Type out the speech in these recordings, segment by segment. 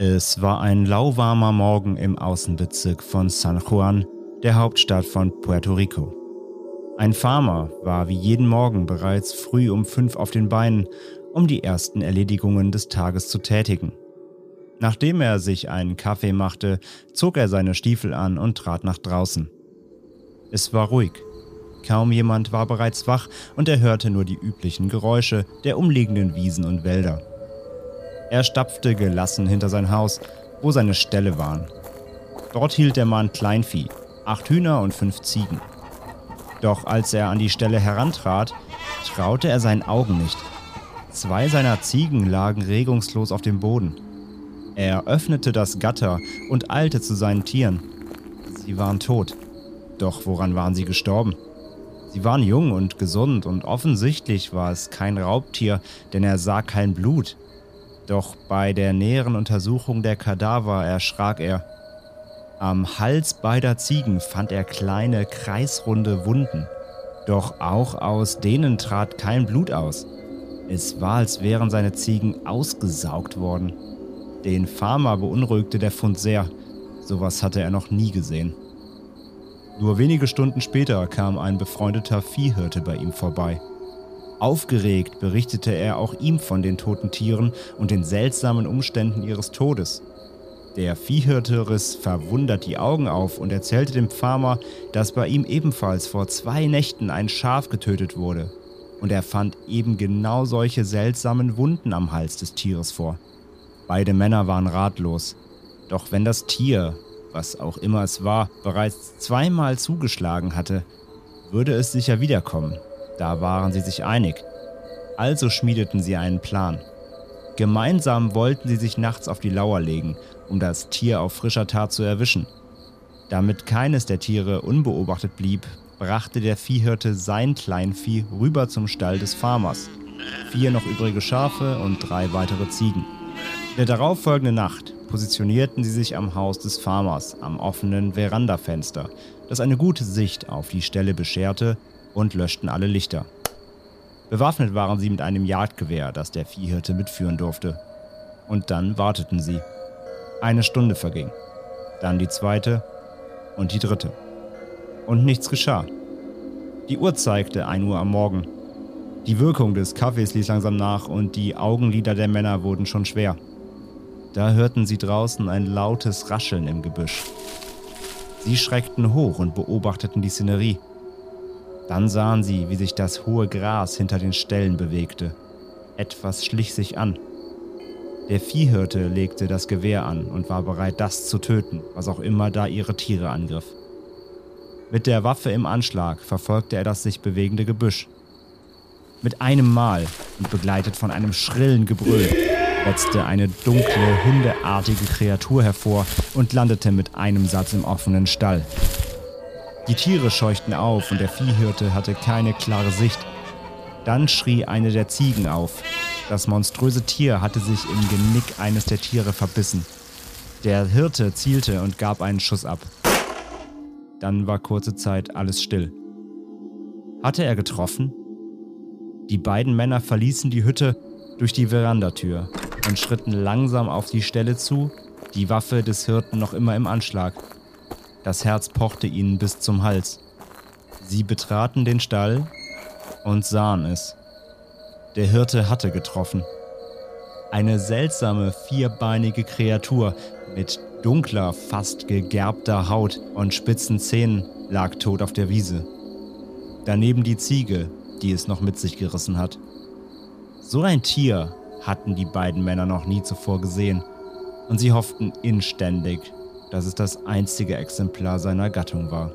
Es war ein lauwarmer Morgen im Außenbezirk von San Juan, der Hauptstadt von Puerto Rico. Ein Farmer war wie jeden Morgen bereits früh um fünf auf den Beinen, um die ersten Erledigungen des Tages zu tätigen. Nachdem er sich einen Kaffee machte, zog er seine Stiefel an und trat nach draußen. Es war ruhig. Kaum jemand war bereits wach und er hörte nur die üblichen Geräusche der umliegenden Wiesen und Wälder. Er stapfte gelassen hinter sein Haus, wo seine Ställe waren. Dort hielt der Mann Kleinvieh, acht Hühner und fünf Ziegen. Doch als er an die Stelle herantrat, traute er seinen Augen nicht. Zwei seiner Ziegen lagen regungslos auf dem Boden. Er öffnete das Gatter und eilte zu seinen Tieren. Sie waren tot. Doch woran waren sie gestorben? Sie waren jung und gesund und offensichtlich war es kein Raubtier, denn er sah kein Blut. Doch bei der näheren Untersuchung der Kadaver erschrak er. Am Hals beider Ziegen fand er kleine, kreisrunde Wunden. Doch auch aus denen trat kein Blut aus. Es war, als wären seine Ziegen ausgesaugt worden. Den Farmer beunruhigte der Fund sehr. Sowas hatte er noch nie gesehen. Nur wenige Stunden später kam ein befreundeter Viehhirte bei ihm vorbei. Aufgeregt berichtete er auch ihm von den toten Tieren und den seltsamen Umständen ihres Todes. Der Viehhirte riss verwundert die Augen auf und erzählte dem Farmer, dass bei ihm ebenfalls vor zwei Nächten ein Schaf getötet wurde. Und er fand eben genau solche seltsamen Wunden am Hals des Tieres vor. Beide Männer waren ratlos. Doch wenn das Tier, was auch immer es war, bereits zweimal zugeschlagen hatte, würde es sicher wiederkommen. Da waren sie sich einig. Also schmiedeten sie einen Plan. Gemeinsam wollten sie sich nachts auf die Lauer legen, um das Tier auf frischer Tat zu erwischen. Damit keines der Tiere unbeobachtet blieb, brachte der Viehhirte sein Kleinvieh rüber zum Stall des Farmers. Vier noch übrige Schafe und drei weitere Ziegen. In der darauffolgenden Nacht positionierten sie sich am Haus des Farmers am offenen Verandafenster, das eine gute Sicht auf die Stelle bescherte, und löschten alle Lichter. Bewaffnet waren sie mit einem Jagdgewehr, das der Viehhirte mitführen durfte. Und dann warteten sie. Eine Stunde verging, dann die zweite und die dritte. Und nichts geschah. Die Uhr zeigte 1 Uhr am Morgen. Die Wirkung des Kaffees ließ langsam nach und die Augenlider der Männer wurden schon schwer. Da hörten sie draußen ein lautes Rascheln im Gebüsch. Sie schreckten hoch und beobachteten die Szenerie. Dann sahen sie, wie sich das hohe Gras hinter den Ställen bewegte. Etwas schlich sich an. Der Viehhirte legte das Gewehr an und war bereit, das zu töten, was auch immer da ihre Tiere angriff. Mit der Waffe im Anschlag verfolgte er das sich bewegende Gebüsch. Mit einem Mal und begleitet von einem schrillen Gebrüll wetzte eine dunkle, hundeartige Kreatur hervor und landete mit einem Satz im offenen Stall. Die Tiere scheuchten auf und der Viehhirte hatte keine klare Sicht. Dann schrie eine der Ziegen auf. Das monströse Tier hatte sich im Genick eines der Tiere verbissen. Der Hirte zielte und gab einen Schuss ab. Dann war kurze Zeit alles still. Hatte er getroffen? Die beiden Männer verließen die Hütte durch die Verandatür und schritten langsam auf die Stelle zu, die Waffe des Hirten noch immer im Anschlag. Das Herz pochte ihnen bis zum Hals. Sie betraten den Stall und sahen es. Der Hirte hatte getroffen. Eine seltsame vierbeinige Kreatur mit dunkler, fast gegerbter Haut und spitzen Zähnen lag tot auf der Wiese. Daneben die Ziege, die es noch mit sich gerissen hat. So ein Tier hatten die beiden Männer noch nie zuvor gesehen, und sie hofften inständig, dass es das einzige Exemplar seiner Gattung war.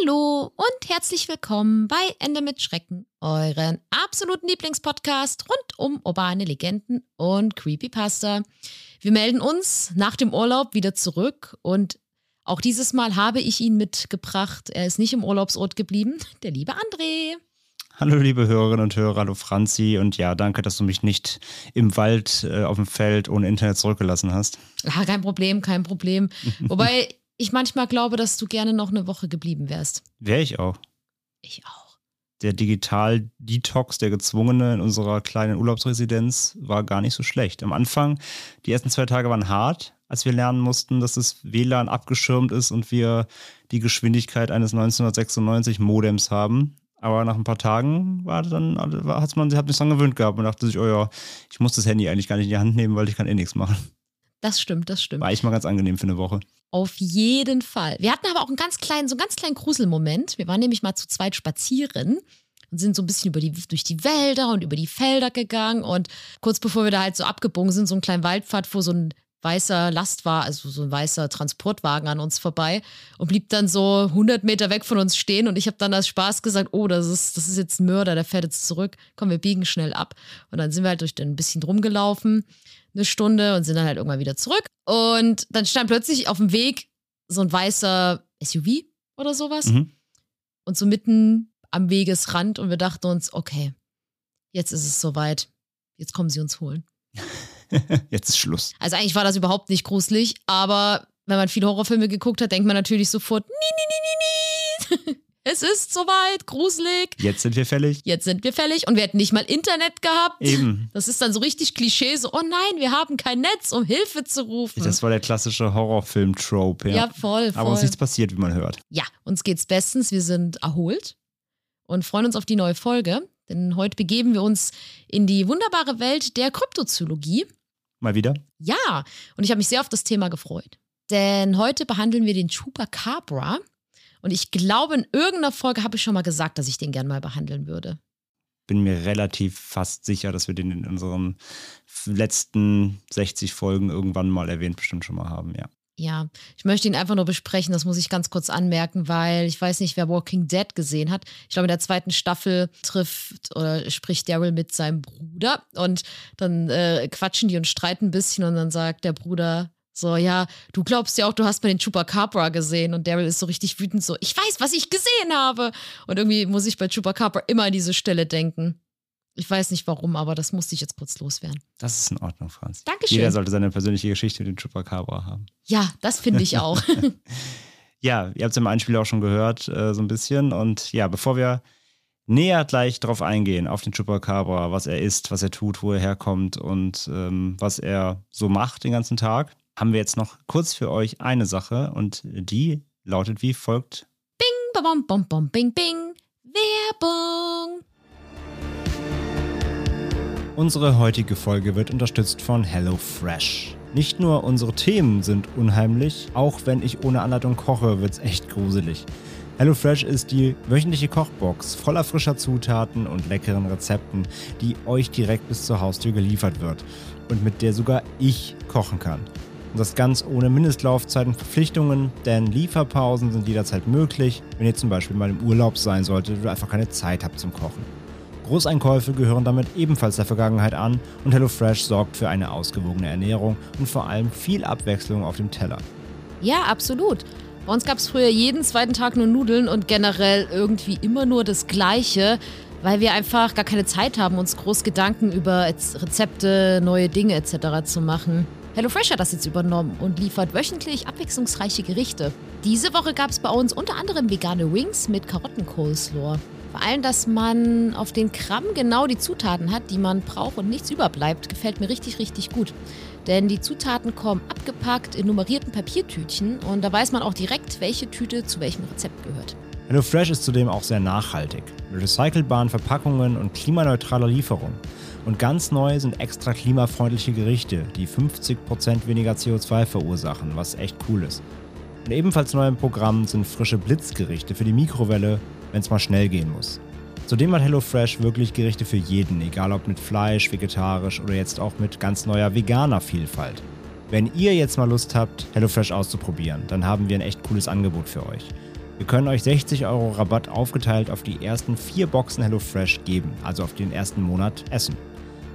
Hallo und herzlich willkommen bei Ende mit Schrecken, euren absoluten Lieblingspodcast rund um urbane Legenden und Creepypasta. Wir melden uns nach dem Urlaub wieder zurück und auch dieses Mal habe ich ihn mitgebracht. Er ist nicht im Urlaubsort geblieben, der liebe André. Hallo liebe Hörerinnen und Hörer, hallo Franzi und ja, danke, dass du mich nicht im Wald äh, auf dem Feld ohne Internet zurückgelassen hast. Ah, kein Problem, kein Problem. Wobei ich manchmal glaube, dass du gerne noch eine Woche geblieben wärst. Wäre ich auch. Ich auch. Der Digital-Detox, der gezwungene in unserer kleinen Urlaubsresidenz, war gar nicht so schlecht. Am Anfang, die ersten zwei Tage waren hart, als wir lernen mussten, dass das WLAN abgeschirmt ist und wir die Geschwindigkeit eines 1996 Modems haben. Aber nach ein paar Tagen war dann, hat man sich dran gewöhnt gehabt und dachte sich, oh ja, ich muss das Handy eigentlich gar nicht in die Hand nehmen, weil ich kann eh nichts machen. Das stimmt, das stimmt. War eigentlich mal ganz angenehm für eine Woche. Auf jeden Fall. Wir hatten aber auch einen ganz kleinen, so einen ganz kleinen Gruselmoment. Wir waren nämlich mal zu zweit spazieren und sind so ein bisschen über die, durch die Wälder und über die Felder gegangen. Und kurz bevor wir da halt so abgebogen sind, so einen kleinen Waldpfad, wo so ein weißer Last war, also so ein weißer Transportwagen an uns vorbei und blieb dann so 100 Meter weg von uns stehen. Und ich habe dann als Spaß gesagt, oh, das ist, das ist jetzt ein Mörder, der fährt jetzt zurück, komm, wir biegen schnell ab. Und dann sind wir halt durch ein bisschen rumgelaufen, eine Stunde und sind dann halt irgendwann wieder zurück. Und dann stand plötzlich auf dem Weg so ein weißer SUV oder sowas Mhm. und so mitten am Wegesrand. Und wir dachten uns, okay, jetzt ist es soweit, jetzt kommen sie uns holen. Jetzt ist Schluss. Also eigentlich war das überhaupt nicht gruselig, aber wenn man viele Horrorfilme geguckt hat, denkt man natürlich sofort, nie, nie, nie, nie, nie. Es ist soweit, gruselig. Jetzt sind wir fällig. Jetzt sind wir fällig und wir hätten nicht mal Internet gehabt. Eben. Das ist dann so richtig Klischee, so, oh nein, wir haben kein Netz, um Hilfe zu rufen. Das war der klassische Horrorfilm-Trope, ja. ja, voll, voll. Aber uns ist nichts passiert, wie man hört. Ja, uns geht's bestens. Wir sind erholt und freuen uns auf die neue Folge. Denn heute begeben wir uns in die wunderbare Welt der Kryptozoologie. Mal wieder. Ja, und ich habe mich sehr auf das Thema gefreut. Denn heute behandeln wir den Chupacabra. Und ich glaube, in irgendeiner Folge habe ich schon mal gesagt, dass ich den gern mal behandeln würde. Bin mir relativ fast sicher, dass wir den in unseren letzten 60 Folgen irgendwann mal erwähnt bestimmt schon mal haben, ja. Ja, ich möchte ihn einfach nur besprechen, das muss ich ganz kurz anmerken, weil ich weiß nicht, wer Walking Dead gesehen hat. Ich glaube, in der zweiten Staffel trifft oder spricht Daryl mit seinem Bruder und dann äh, quatschen die und streiten ein bisschen und dann sagt der Bruder so, ja, du glaubst ja auch, du hast mal den Chupacabra gesehen und Daryl ist so richtig wütend so, ich weiß, was ich gesehen habe. Und irgendwie muss ich bei Chupacabra immer an diese Stelle denken. Ich weiß nicht warum, aber das musste ich jetzt kurz loswerden. Das ist in Ordnung, Franz. Dankeschön. Jeder sollte seine persönliche Geschichte mit dem Chupacabra haben. Ja, das finde ich auch. Ja, ihr habt es im Einspiel auch schon gehört, äh, so ein bisschen. Und ja, bevor wir näher gleich drauf eingehen, auf den Chupacabra, was er ist, was er tut, wo er herkommt und ähm, was er so macht den ganzen Tag, haben wir jetzt noch kurz für euch eine Sache und die lautet wie folgt. bing, bom, bom, bom, bing, bing. Werbung. Unsere heutige Folge wird unterstützt von HelloFresh. Nicht nur unsere Themen sind unheimlich, auch wenn ich ohne Anleitung koche, wird's echt gruselig. HelloFresh ist die wöchentliche Kochbox voller frischer Zutaten und leckeren Rezepten, die euch direkt bis zur Haustür geliefert wird und mit der sogar ich kochen kann. Und das ganz ohne Mindestlaufzeiten und Verpflichtungen, denn Lieferpausen sind jederzeit möglich, wenn ihr zum Beispiel mal im Urlaub sein solltet oder einfach keine Zeit habt zum Kochen. Großeinkäufe gehören damit ebenfalls der Vergangenheit an und HelloFresh sorgt für eine ausgewogene Ernährung und vor allem viel Abwechslung auf dem Teller. Ja, absolut. Bei uns gab es früher jeden zweiten Tag nur Nudeln und generell irgendwie immer nur das Gleiche, weil wir einfach gar keine Zeit haben, uns groß Gedanken über Rezepte, neue Dinge etc. zu machen. HelloFresh hat das jetzt übernommen und liefert wöchentlich abwechslungsreiche Gerichte. Diese Woche gab es bei uns unter anderem vegane Wings mit Karottencoleslaw. Vor allem, dass man auf den Gramm genau die Zutaten hat, die man braucht und nichts überbleibt, gefällt mir richtig, richtig gut. Denn die Zutaten kommen abgepackt in nummerierten Papiertütchen und da weiß man auch direkt, welche Tüte zu welchem Rezept gehört. HelloFresh ist zudem auch sehr nachhaltig, mit recycelbaren Verpackungen und klimaneutraler Lieferung. Und ganz neu sind extra klimafreundliche Gerichte, die 50% weniger CO2 verursachen, was echt cool ist. Und ebenfalls neu im Programm sind frische Blitzgerichte für die Mikrowelle, wenn es mal schnell gehen muss. Zudem hat HelloFresh wirklich Gerichte für jeden, egal ob mit Fleisch, vegetarisch oder jetzt auch mit ganz neuer veganer Vielfalt. Wenn ihr jetzt mal Lust habt, HelloFresh auszuprobieren, dann haben wir ein echt cooles Angebot für euch. Wir können euch 60 Euro Rabatt aufgeteilt auf die ersten vier Boxen HelloFresh geben, also auf den ersten Monat Essen.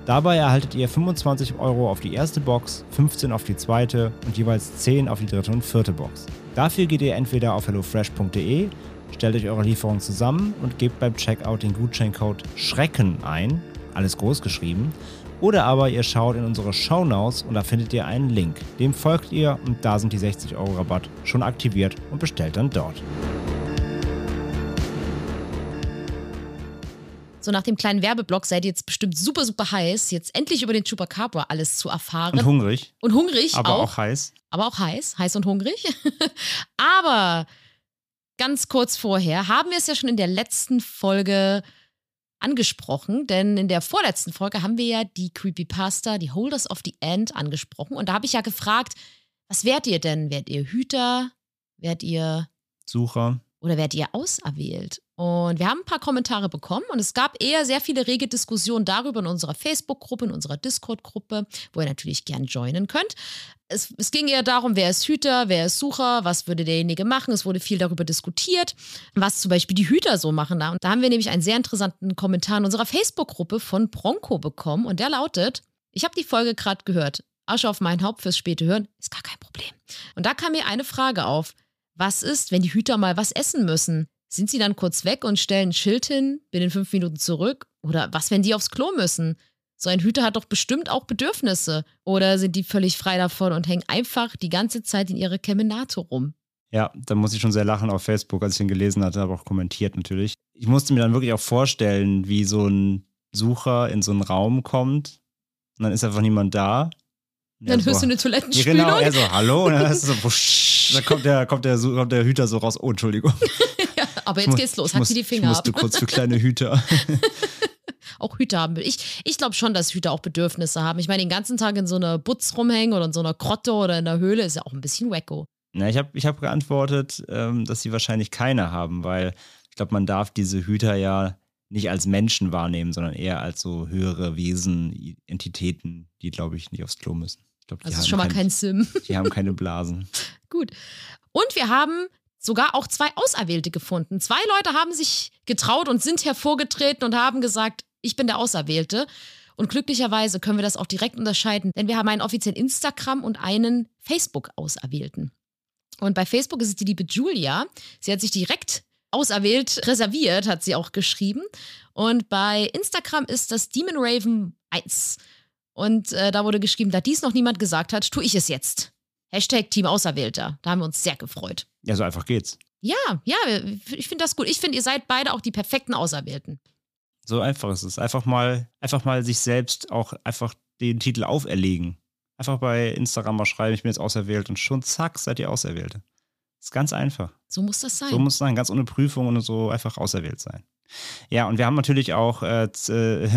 Dabei erhaltet ihr 25 Euro auf die erste Box, 15 auf die zweite und jeweils 10 auf die dritte und vierte Box. Dafür geht ihr entweder auf hellofresh.de, stellt euch eure Lieferung zusammen und gebt beim Checkout den Gutscheincode Schrecken ein, alles groß geschrieben, oder aber ihr schaut in unsere Shownotes und da findet ihr einen Link. Dem folgt ihr und da sind die 60 Euro Rabatt schon aktiviert und bestellt dann dort. So nach dem kleinen Werbeblock seid ihr jetzt bestimmt super, super heiß, jetzt endlich über den Chupacabra alles zu erfahren. Und hungrig, Und hungrig aber auch. auch heiß. aber auch heiß, heiß und hungrig. aber ganz kurz vorher haben wir es ja schon in der letzten Folge angesprochen, denn in der vorletzten Folge haben wir ja die Creepypasta, die Holders of the End angesprochen und da habe ich ja gefragt, was wärt ihr denn? Wärt ihr Hüter? Wärt ihr Sucher. Oder werdet ihr auserwählt? Und wir haben ein paar Kommentare bekommen und es gab eher sehr viele rege Diskussionen darüber in unserer Facebook-Gruppe, in unserer Discord-Gruppe, wo ihr natürlich gern joinen könnt. Es, es ging eher darum, wer ist Hüter, wer ist Sucher, was würde derjenige machen. Es wurde viel darüber diskutiert, was zum Beispiel die Hüter so machen. Da, und da haben wir nämlich einen sehr interessanten Kommentar in unserer Facebook-Gruppe von Bronco bekommen und der lautet, ich habe die Folge gerade gehört. Asche auf mein Haupt fürs späte Hören ist gar kein Problem. Und da kam mir eine Frage auf. Was ist, wenn die Hüter mal was essen müssen? Sind sie dann kurz weg und stellen ein Schild hin, bin in fünf Minuten zurück? Oder was, wenn die aufs Klo müssen? So ein Hüter hat doch bestimmt auch Bedürfnisse. Oder sind die völlig frei davon und hängen einfach die ganze Zeit in ihrer Kemenate rum? Ja, da muss ich schon sehr lachen auf Facebook, als ich den gelesen hatte, aber auch kommentiert natürlich. Ich musste mir dann wirklich auch vorstellen, wie so ein Sucher in so einen Raum kommt und dann ist einfach niemand da. Und Dann so, hörst du eine Toilettenspülung. genau, er so, hallo, und dann, hast du so, wusch, dann kommt der, kommt, der, kommt der Hüter so raus, oh, Entschuldigung. ja, aber Ich jetzt geht's los, ich muss- sie die Ich Finger ab. musste kurz für kleine Hüter. auch Hüter haben. Ich, ich glaube schon, dass Hüter auch Bedürfnisse haben. Ich meine, den ganzen Tag in so einer Butz rumhängen oder in so einer Grotte oder in der Höhle ist ja auch ein bisschen wacko. Na, ich habe ich hab geantwortet, ähm, dass sie wahrscheinlich keine haben, weil ich glaube, man darf diese Hüter ja nicht als Menschen wahrnehmen, sondern eher als so höhere Wesen, Entitäten, die, glaube ich, nicht aufs Klo müssen. Die, Also ist haben schon mal kein Sim. die haben keine Blasen. Gut. Und wir haben sogar auch zwei Auserwählte gefunden. Zwei Leute haben sich getraut und sind hervorgetreten und haben gesagt, ich bin der Auserwählte. Und glücklicherweise können wir das auch direkt unterscheiden, denn wir haben einen offiziellen Instagram und einen Facebook-Auserwählten. Und bei Facebook ist es die liebe Julia. Sie hat sich direkt auserwählt, reserviert, hat sie auch geschrieben. Und bei Instagram ist das Demon Raven 1. Und äh, da wurde geschrieben, da dies noch niemand gesagt hat, tue ich es jetzt. Hashtag Team Auserwählter. Da haben wir uns sehr gefreut. Ja, so einfach geht's. Ja, ja, ich finde das gut. Ich finde, ihr seid beide auch die perfekten Auserwählten. So einfach ist es. Einfach mal, einfach mal sich selbst auch einfach den Titel auferlegen. Einfach bei Instagram mal schreiben, ich bin jetzt auserwählt und schon zack, seid ihr Auserwählte. Ist ganz einfach. So muss das sein. So muss es sein, ganz ohne Prüfung und so einfach auserwählt sein. Ja, und wir haben natürlich auch äh, äh,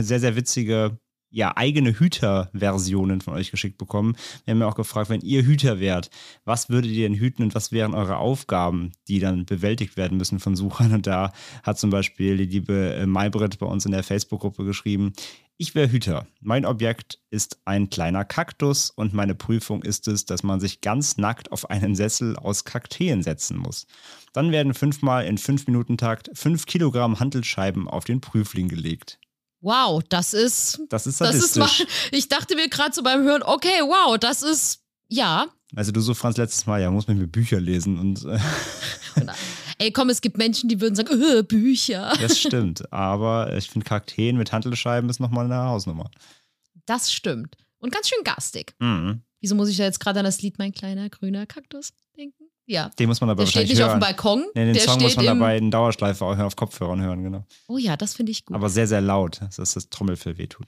sehr, sehr witzige, ja, eigene Hüter-Versionen von euch geschickt bekommen. Wir haben ja auch gefragt, wenn ihr Hüter wärt, was würdet ihr denn hüten und was wären eure Aufgaben, die dann bewältigt werden müssen von Suchern? Und da hat zum Beispiel die liebe äh, Maybrit bei uns in der Facebook-Gruppe geschrieben, ich wäre Hüter. Mein Objekt ist ein kleiner Kaktus und meine Prüfung ist es, dass man sich ganz nackt auf einen Sessel aus Kakteen setzen muss. Dann werden fünfmal in fünf Minuten Takt fünf Kilogramm Handelscheiben auf den Prüfling gelegt. Wow, das ist. Das ist Das ist sadistisch. Ich dachte mir gerade so beim Hören, okay, wow, das ist. Ja. also du so, Franz, letztes Mal, ja, muss man mir Bücher lesen und äh, Und, ey, komm, es gibt Menschen, die würden sagen, äh, Bücher. das stimmt. Aber ich finde Kakteen mit Handelscheiben ist nochmal eine Hausnummer. Das stimmt. Und ganz schön garstig. Mhm. Wieso muss ich da jetzt gerade an das Lied Mein kleiner grüner Kaktus? Ja. Den muss man aber Der steht nicht auf dem hören. Balkon. Nee, den der Song muss man dabei in Dauerschleife auch auf Kopfhörern hören, genau. Oh ja, das finde ich gut. Aber sehr, sehr laut, dass das Trommelfell wehtut.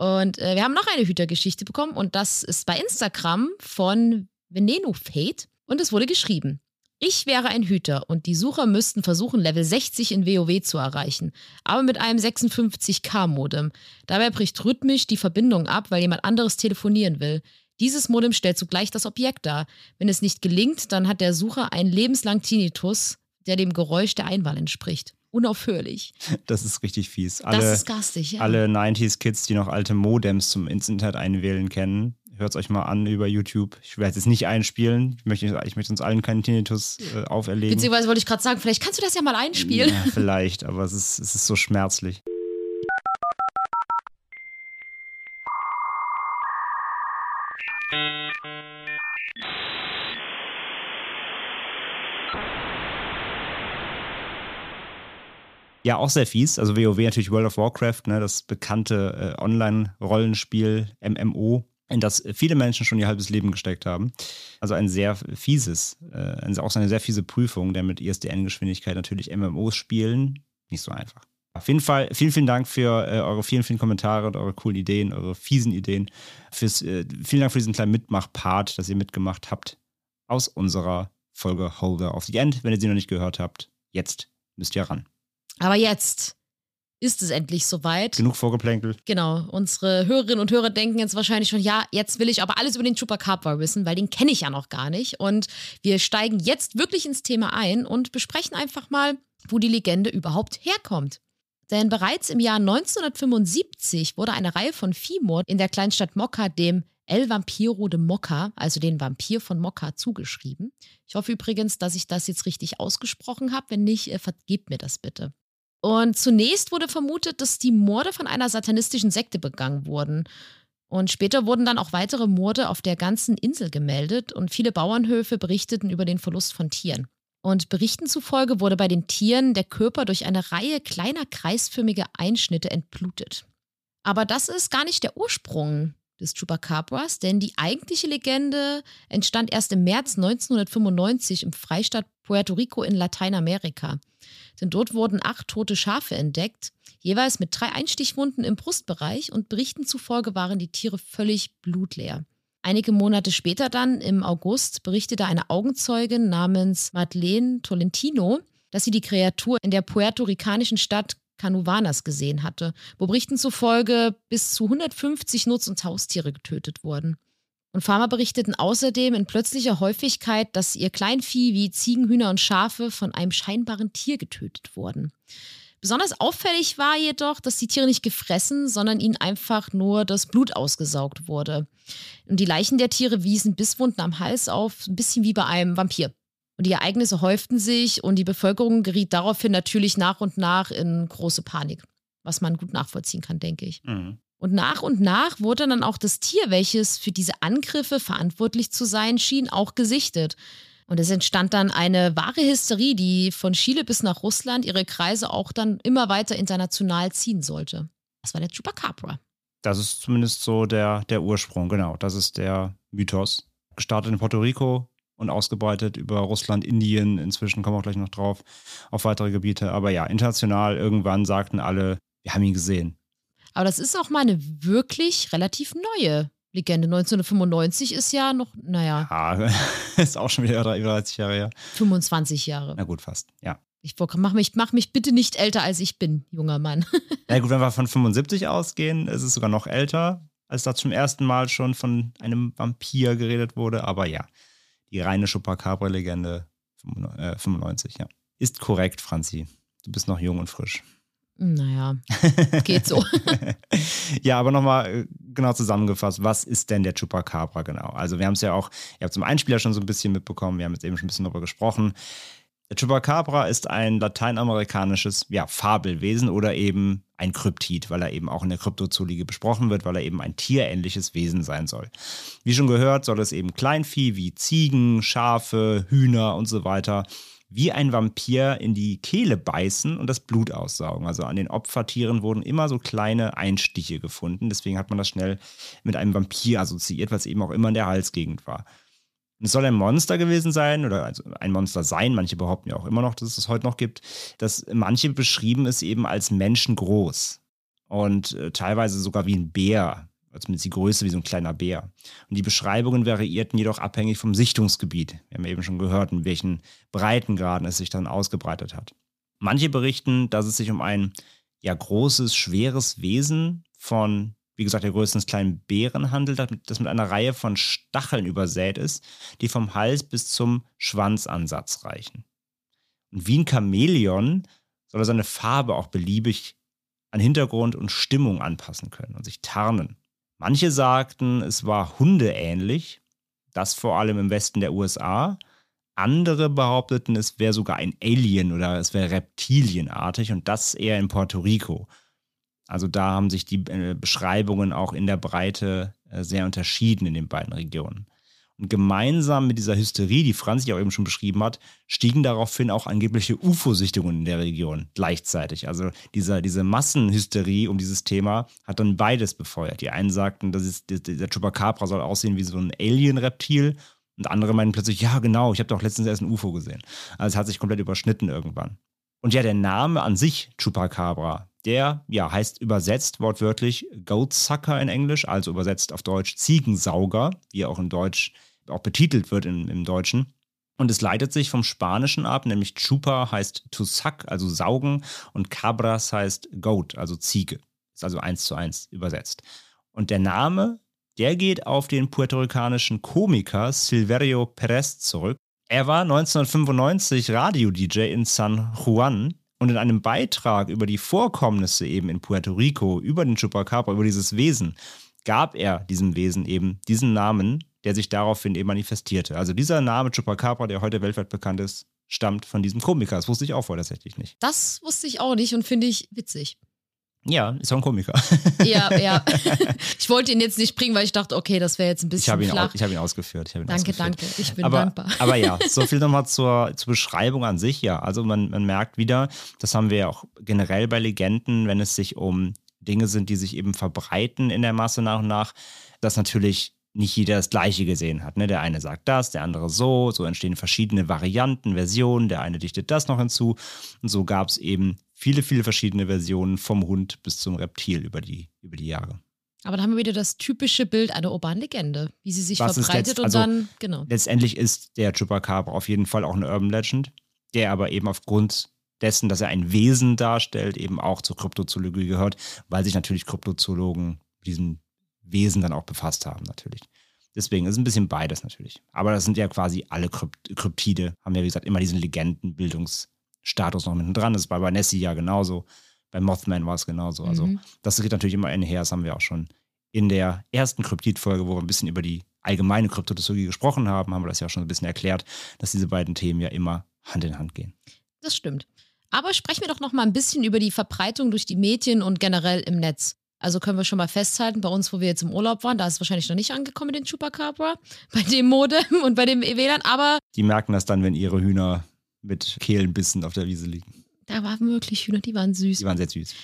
Und äh, wir haben noch eine Hütergeschichte bekommen und das ist bei Instagram von Veneno Fate und es wurde geschrieben. Ich wäre ein Hüter und die Sucher müssten versuchen, Level 60 in WoW zu erreichen, aber mit einem 56k-Modem. Dabei bricht rhythmisch die Verbindung ab, weil jemand anderes telefonieren will. Dieses Modem stellt zugleich das Objekt dar. Wenn es nicht gelingt, dann hat der Sucher einen lebenslangen Tinnitus, der dem Geräusch der Einwahl entspricht. Unaufhörlich. Das ist richtig fies. das Alle, ist garstig, ja. alle 90s-Kids, die noch alte Modems zum Internet einwählen kennen, hört es euch mal an über YouTube. Ich werde es jetzt nicht einspielen. Ich möchte, ich möchte uns allen keinen Tinnitus äh, auferlegen. Beziehungsweise wollte ich gerade sagen, vielleicht kannst du das ja mal einspielen. Ja, vielleicht, aber es ist, es ist so schmerzlich. Ja, auch sehr fies. Also WoW natürlich World of Warcraft, ne, das bekannte äh, Online-Rollenspiel, MMO, in das viele Menschen schon ihr halbes Leben gesteckt haben. Also ein sehr fieses, äh, auch eine sehr fiese Prüfung, denn mit ISDN-Geschwindigkeit natürlich MMOs spielen, nicht so einfach. Auf jeden Fall, vielen, vielen Dank für äh, eure vielen, vielen Kommentare und eure coolen Ideen, eure fiesen Ideen. Fürs, äh, vielen Dank für diesen kleinen Mitmach-Part, dass ihr mitgemacht habt aus unserer Folge Holder of the End. Wenn ihr sie noch nicht gehört habt, jetzt müsst ihr ran. Aber jetzt ist es endlich soweit. Genug vorgeplänkelt. Genau. Unsere Hörerinnen und Hörer denken jetzt wahrscheinlich schon, ja, jetzt will ich aber alles über den Chupacabra wissen, weil den kenne ich ja noch gar nicht. Und wir steigen jetzt wirklich ins Thema ein und besprechen einfach mal, wo die Legende überhaupt herkommt. Denn bereits im Jahr 1975 wurde eine Reihe von Viehmord in der Kleinstadt Mokka dem El Vampiro de Mokka, also den Vampir von Mokka, zugeschrieben. Ich hoffe übrigens, dass ich das jetzt richtig ausgesprochen habe. Wenn nicht, äh, vergebt mir das bitte. Und zunächst wurde vermutet, dass die Morde von einer satanistischen Sekte begangen wurden. Und später wurden dann auch weitere Morde auf der ganzen Insel gemeldet und viele Bauernhöfe berichteten über den Verlust von Tieren. Und Berichten zufolge wurde bei den Tieren der Körper durch eine Reihe kleiner kreisförmiger Einschnitte entblutet. Aber das ist gar nicht der Ursprung des Chupacabras, denn die eigentliche Legende entstand erst im März 1995 im Freistaat Puerto Rico in Lateinamerika. Denn dort wurden acht tote Schafe entdeckt, jeweils mit drei Einstichwunden im Brustbereich und Berichten zufolge waren die Tiere völlig blutleer. Einige Monate später dann, im August, berichtete eine Augenzeugin namens Madeleine Tolentino, dass sie die Kreatur in der puerto-ricanischen Stadt Canuvanas gesehen hatte, wo Berichten zufolge bis zu 150 Nutz- und Haustiere getötet wurden. Und Farmer berichteten außerdem in plötzlicher Häufigkeit, dass ihr Kleinvieh wie Ziegen, Hühner und Schafe von einem scheinbaren Tier getötet wurden. Besonders auffällig war jedoch, dass die Tiere nicht gefressen, sondern ihnen einfach nur das Blut ausgesaugt wurde. Und die Leichen der Tiere wiesen Bisswunden am Hals auf, ein bisschen wie bei einem Vampir. Und die Ereignisse häuften sich und die Bevölkerung geriet daraufhin natürlich nach und nach in große Panik, was man gut nachvollziehen kann, denke ich. Mhm. Und nach und nach wurde dann auch das Tier, welches für diese Angriffe verantwortlich zu sein schien, auch gesichtet. Und es entstand dann eine wahre Hysterie, die von Chile bis nach Russland ihre Kreise auch dann immer weiter international ziehen sollte. Das war der Chupacabra. Das ist zumindest so der, der Ursprung, genau. Das ist der Mythos. Gestartet in Puerto Rico, und ausgebreitet über Russland, Indien, inzwischen kommen wir auch gleich noch drauf, auf weitere Gebiete. Aber ja, international irgendwann sagten alle, wir haben ihn gesehen. Aber das ist auch mal eine wirklich relativ neue Legende. 1995 ist ja noch, naja. Ja, ist auch schon wieder 30 Jahre her. 25 Jahre. Na gut, fast, ja. Ich mach mich, mach mich bitte nicht älter, als ich bin, junger Mann. Na gut, wenn wir von 75 ausgehen, ist es sogar noch älter, als da zum ersten Mal schon von einem Vampir geredet wurde. Aber ja, die reine Chupacabra-Legende 95, äh, ja. Ist korrekt, Franzi. Du bist noch jung und frisch. Naja, geht so. ja, aber nochmal äh, genau zusammengefasst, was ist denn der Chupacabra genau? Also wir haben es ja auch, ihr habt es im Einspieler schon so ein bisschen mitbekommen, wir haben jetzt eben schon ein bisschen darüber gesprochen. Der Chupacabra ist ein lateinamerikanisches ja, Fabelwesen oder eben ein Kryptid, weil er eben auch in der Kryptozoolige besprochen wird, weil er eben ein tierähnliches Wesen sein soll. Wie schon gehört, soll es eben Kleinvieh wie Ziegen, Schafe, Hühner und so weiter wie ein Vampir in die Kehle beißen und das Blut aussaugen. Also an den Opfertieren wurden immer so kleine Einstiche gefunden. Deswegen hat man das schnell mit einem Vampir assoziiert, weil es eben auch immer in der Halsgegend war. Es soll ein Monster gewesen sein oder also ein Monster sein. Manche behaupten ja auch immer noch, dass es es heute noch gibt. Dass manche beschrieben es eben als menschengroß und äh, teilweise sogar wie ein Bär, mit die Größe wie so ein kleiner Bär. Und die Beschreibungen variierten jedoch abhängig vom Sichtungsgebiet. Wir haben eben schon gehört, in welchen Breitengraden es sich dann ausgebreitet hat. Manche berichten, dass es sich um ein ja großes, schweres Wesen von wie gesagt, der Größe eines kleinen Bären handelt, das mit einer Reihe von Stacheln übersät ist, die vom Hals bis zum Schwanzansatz reichen. Und wie ein Chamäleon soll er seine Farbe auch beliebig an Hintergrund und Stimmung anpassen können und sich tarnen. Manche sagten, es war hundeähnlich, das vor allem im Westen der USA. Andere behaupteten, es wäre sogar ein Alien oder es wäre reptilienartig und das eher in Puerto Rico. Also da haben sich die äh, Beschreibungen auch in der Breite äh, sehr unterschieden in den beiden Regionen. Und gemeinsam mit dieser Hysterie, die Franz ja auch eben schon beschrieben hat, stiegen daraufhin auch angebliche UFO-Sichtungen in der Region gleichzeitig. Also dieser, diese Massenhysterie um dieses Thema hat dann beides befeuert. Die einen sagten, das ist, der Chupacabra soll aussehen wie so ein Alien-Reptil. Und andere meinen plötzlich, ja genau, ich habe doch letztens erst ein UFO gesehen. Also es hat sich komplett überschnitten irgendwann. Und ja, der Name an sich, Chupacabra, der ja heißt übersetzt wortwörtlich Goatsucker in Englisch, also übersetzt auf Deutsch Ziegensauger, wie auch in Deutsch auch betitelt wird im, im Deutschen. Und es leitet sich vom Spanischen ab, nämlich Chupa heißt to suck, also saugen, und Cabras heißt Goat, also Ziege. Ist also eins zu eins übersetzt. Und der Name, der geht auf den puerto-ricanischen Komiker Silverio Perez zurück. Er war 1995 Radio-DJ in San Juan und in einem Beitrag über die Vorkommnisse eben in Puerto Rico, über den Chupacabra, über dieses Wesen, gab er diesem Wesen eben diesen Namen der sich daraufhin eben manifestierte. Also dieser Name Chupacabra, der heute weltweit bekannt ist, stammt von diesem Komiker. Das wusste ich auch vorher tatsächlich nicht. Das wusste ich auch nicht und finde ich witzig. Ja, ist auch ein Komiker. Ja, ja. Ich wollte ihn jetzt nicht bringen, weil ich dachte, okay, das wäre jetzt ein bisschen ich habe ihn, flach. ich hab ihn ausgeführt. Ich hab ihn danke, ausgeführt. danke. Ich bin aber, dankbar. Aber ja, so viel nochmal zur, zur Beschreibung an sich. Ja, also man, man merkt wieder, das haben wir ja auch generell bei Legenden, wenn es sich um Dinge sind, die sich eben verbreiten in der Masse nach und nach, dass natürlich nicht jeder das Gleiche gesehen hat. Ne? Der eine sagt das, der andere so. So entstehen verschiedene Varianten, Versionen. Der eine dichtet das noch hinzu. Und so gab es eben viele, viele verschiedene Versionen vom Hund bis zum Reptil über die, über die Jahre. Aber da haben wir wieder das typische Bild einer urbanen Legende, wie sie sich Was verbreitet und also dann, genau. Letztendlich ist der Chupacabra auf jeden Fall auch eine Urban Legend, der aber eben aufgrund dessen, dass er ein Wesen darstellt, eben auch zur Kryptozoologie gehört, weil sich natürlich Kryptozoologen diesem Wesen dann auch befasst haben, natürlich. Deswegen ist es ein bisschen beides natürlich. Aber das sind ja quasi alle Krypt Kryptide, haben ja, wie gesagt, immer diesen Legendenbildungsstatus noch mit dran. Das war bei Nessie ja genauso. Bei Mothman war es genauso. Also, Mhm. das geht natürlich immer einher. Das haben wir auch schon in der ersten Kryptid-Folge, wo wir ein bisschen über die allgemeine Kryptozoologie gesprochen haben, haben wir das ja schon ein bisschen erklärt, dass diese beiden Themen ja immer Hand in Hand gehen. Das stimmt. Aber sprechen wir doch noch mal ein bisschen über die Verbreitung durch die Medien und generell im Netz. Also können wir schon mal festhalten, bei uns, wo wir jetzt im Urlaub waren, da ist es wahrscheinlich noch nicht angekommen mit den Chupacabra, bei dem Modem und bei dem WLAN, aber Die merken das dann, wenn ihre Hühner mit Kehlenbissen auf der Wiese liegen. da waren wirklich Hühner, die waren süß. Die waren sehr süß.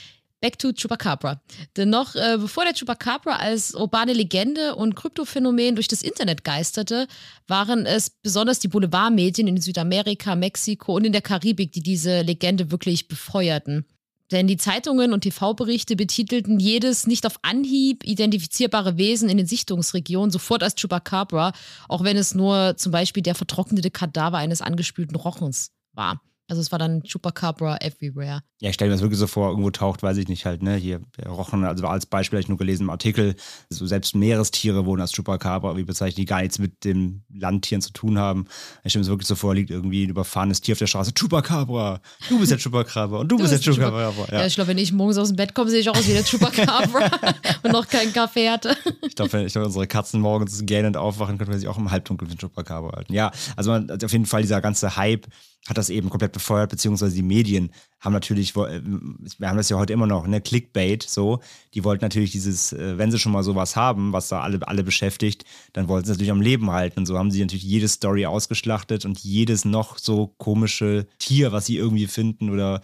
Back to Chupacabra. Denn noch äh, bevor der Chupacabra als urbane Legende und Kryptophänomen durch das Internet geisterte, waren es besonders die Boulevardmedien in Südamerika, Mexiko und in der Karibik, die diese Legende wirklich befeuerten. Denn die Zeitungen und TV-Berichte betitelten jedes nicht auf Anhieb identifizierbare Wesen in den Sichtungsregionen sofort als Chupacabra, auch wenn es nur zum Beispiel der vertrocknete Kadaver eines angespülten Rochens war. Also es war dann Chupacabra everywhere. Ja, ich stelle mir das wirklich so vor, irgendwo taucht, weiß ich nicht, halt, ne, hier Rochen, also als Beispiel habe ich nur gelesen im Artikel, so selbst Meerestiere wurden als Chupacabra wie bezeichnet, die gar nichts mit den Landtieren zu tun haben. Ich stelle mir das wirklich so vor, liegt irgendwie ein überfahrenes Tier auf der Straße, Chupacabra, du bist der Chupacabra und du, bist der bist der Chupacabra. Ja. Ja. ich glaube, wenn ich morgens aus dem Bett komme, sehe ich auch aus wie der Chupacabra und noch keinen Kaffee hatte. Ich glaube, wenn ich glaub, unsere Katzen morgens gähnend aufwachen, können wir sich auch im Halbdunkel mit Chupacabra halten. Ja, also man, also auf jeden Fall dieser ganze Hype hat das eben komplett befeuert, beziehungsweise die Medien haben natürlich, äh, wir haben das ja heute immer noch, ne, Clickbait, so, die wollten natürlich dieses, äh, wenn sie schon mal sowas haben, was da alle, alle beschäftigt, dann wollten sie es natürlich am Leben halten und so haben sie natürlich jede Story ausgeschlachtet und jedes noch so komische Tier, was sie irgendwie finden oder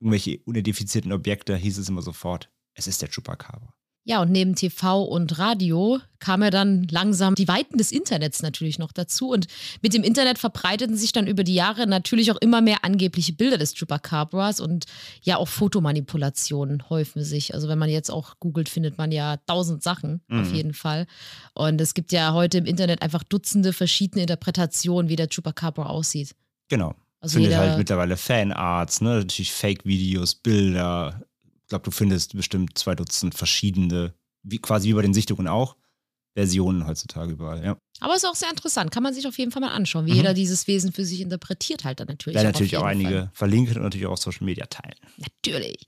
irgendwelche unidentifizierten Objekte, hieß es immer sofort, es ist der Chupacabra. Ja, und neben TV und Radio kam ja dann langsam die Weiten des Internets natürlich noch dazu. Und mit dem Internet verbreiteten sich dann über die Jahre natürlich auch immer mehr angebliche Bilder des Chupacabras und ja auch Fotomanipulationen häufen sich. Also wenn man jetzt auch googelt, findet man ja tausend Sachen auf Mhm. jeden Fall. Und es gibt ja heute im Internet einfach Dutzende verschiedene Interpretationen, wie der Chupacabra aussieht. Genau. Also findet jeder, halt mittlerweile Fanarts, ne? natürlich Fake-Videos, Bilder. Ich glaube, du findest bestimmt zwei Dutzend verschiedene, wie, quasi wie bei den Sichtungen auch, Versionen heutzutage überall. Ja. aber es ist auch sehr interessant, kann man sich auf jeden Fall mal anschauen, wie Mhm. jeder dieses Wesen für sich interpretiert halt dann natürlich. Auf natürlich auch einige Fall. verlinken und natürlich auch auf Social Media teilen. Natürlich.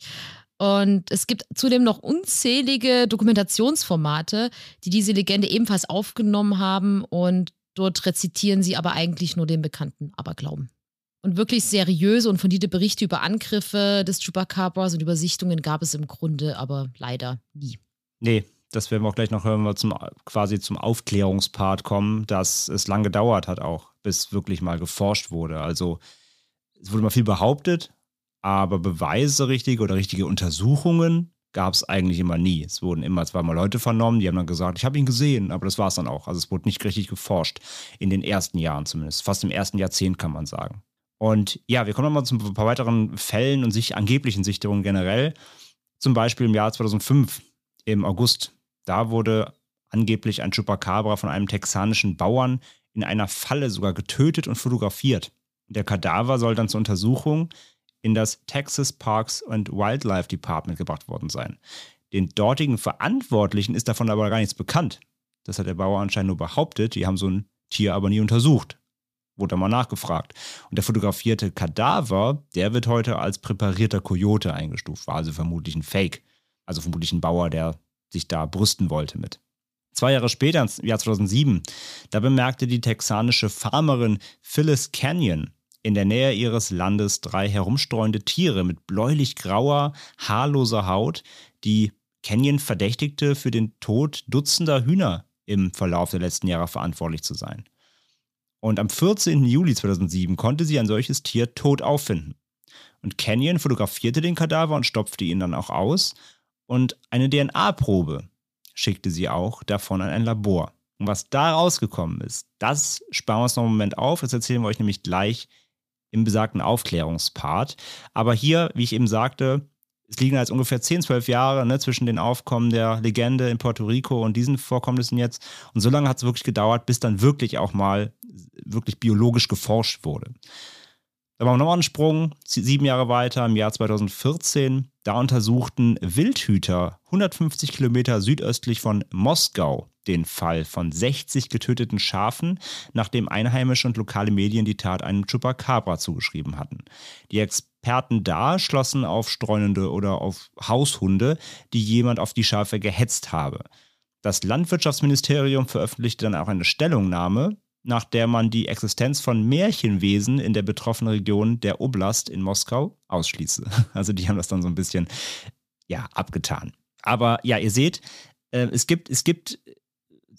Und es gibt zudem noch unzählige Dokumentationsformate, die diese Legende ebenfalls aufgenommen haben und dort rezitieren sie aber eigentlich nur den bekannten Aberglauben. Und wirklich seriöse und fundierte Berichte über Angriffe des Chupacabras und Übersichtungen gab es im Grunde aber leider nie. Nee, das werden wir auch gleich noch hören, wenn wir zum, quasi zum Aufklärungspart kommen, dass es lang gedauert hat auch, bis wirklich mal geforscht wurde. Also es wurde mal viel behauptet, aber Beweise richtig oder richtige Untersuchungen gab es eigentlich immer nie. Es wurden immer zweimal Leute vernommen, die haben dann gesagt, ich habe ihn gesehen, aber das war es dann auch. Also es wurde nicht richtig geforscht, in den ersten Jahren zumindest, fast im ersten Jahrzehnt kann man sagen. Und ja, wir kommen nochmal zu ein paar weiteren Fällen und sich angeblichen Sichtungen generell. Zum Beispiel im Jahr 2005, im August. Da wurde angeblich ein Chupacabra von einem texanischen Bauern in einer Falle sogar getötet und fotografiert. Der Kadaver soll dann zur Untersuchung in das Texas Parks and Wildlife Department gebracht worden sein. Den dortigen Verantwortlichen ist davon aber gar nichts bekannt. Das hat der Bauer anscheinend nur behauptet, die haben so ein Tier aber nie untersucht. Wurde mal nachgefragt. Und der fotografierte Kadaver, der wird heute als präparierter Kojote eingestuft, war also vermutlich ein Fake. Also vermutlich ein Bauer, der sich da brüsten wollte mit. Zwei Jahre später, im Jahr 2007, da bemerkte die texanische Farmerin Phyllis Canyon in der Nähe ihres Landes drei herumstreuende Tiere mit bläulich-grauer, haarloser Haut, die Canyon verdächtigte, für den Tod dutzender Hühner im Verlauf der letzten Jahre verantwortlich zu sein. Und am 14. Juli 2007 konnte sie ein solches Tier tot auffinden. Und Canyon fotografierte den Kadaver und stopfte ihn dann auch aus. Und eine DNA-Probe schickte sie auch davon an ein Labor. Und was da rausgekommen ist, das sparen wir uns noch einen Moment auf. Das erzählen wir euch nämlich gleich im besagten Aufklärungspart. Aber hier, wie ich eben sagte, es liegen jetzt ungefähr 10, 12 Jahre ne, zwischen den Aufkommen der Legende in Puerto Rico und diesen Vorkommnissen jetzt. Und so lange hat es wirklich gedauert, bis dann wirklich auch mal wirklich biologisch geforscht wurde. Da machen wir nochmal einen Sprung, sieben Jahre weiter, im Jahr 2014. Da untersuchten Wildhüter 150 Kilometer südöstlich von Moskau den Fall von 60 getöteten Schafen, nachdem einheimische und lokale Medien die Tat einem Chupacabra zugeschrieben hatten. Die Experten da schlossen auf streunende oder auf Haushunde, die jemand auf die Schafe gehetzt habe. Das Landwirtschaftsministerium veröffentlichte dann auch eine Stellungnahme, nach der man die Existenz von Märchenwesen in der betroffenen Region der Oblast in Moskau ausschließe. Also die haben das dann so ein bisschen ja, abgetan. Aber ja, ihr seht, äh, es, gibt, es gibt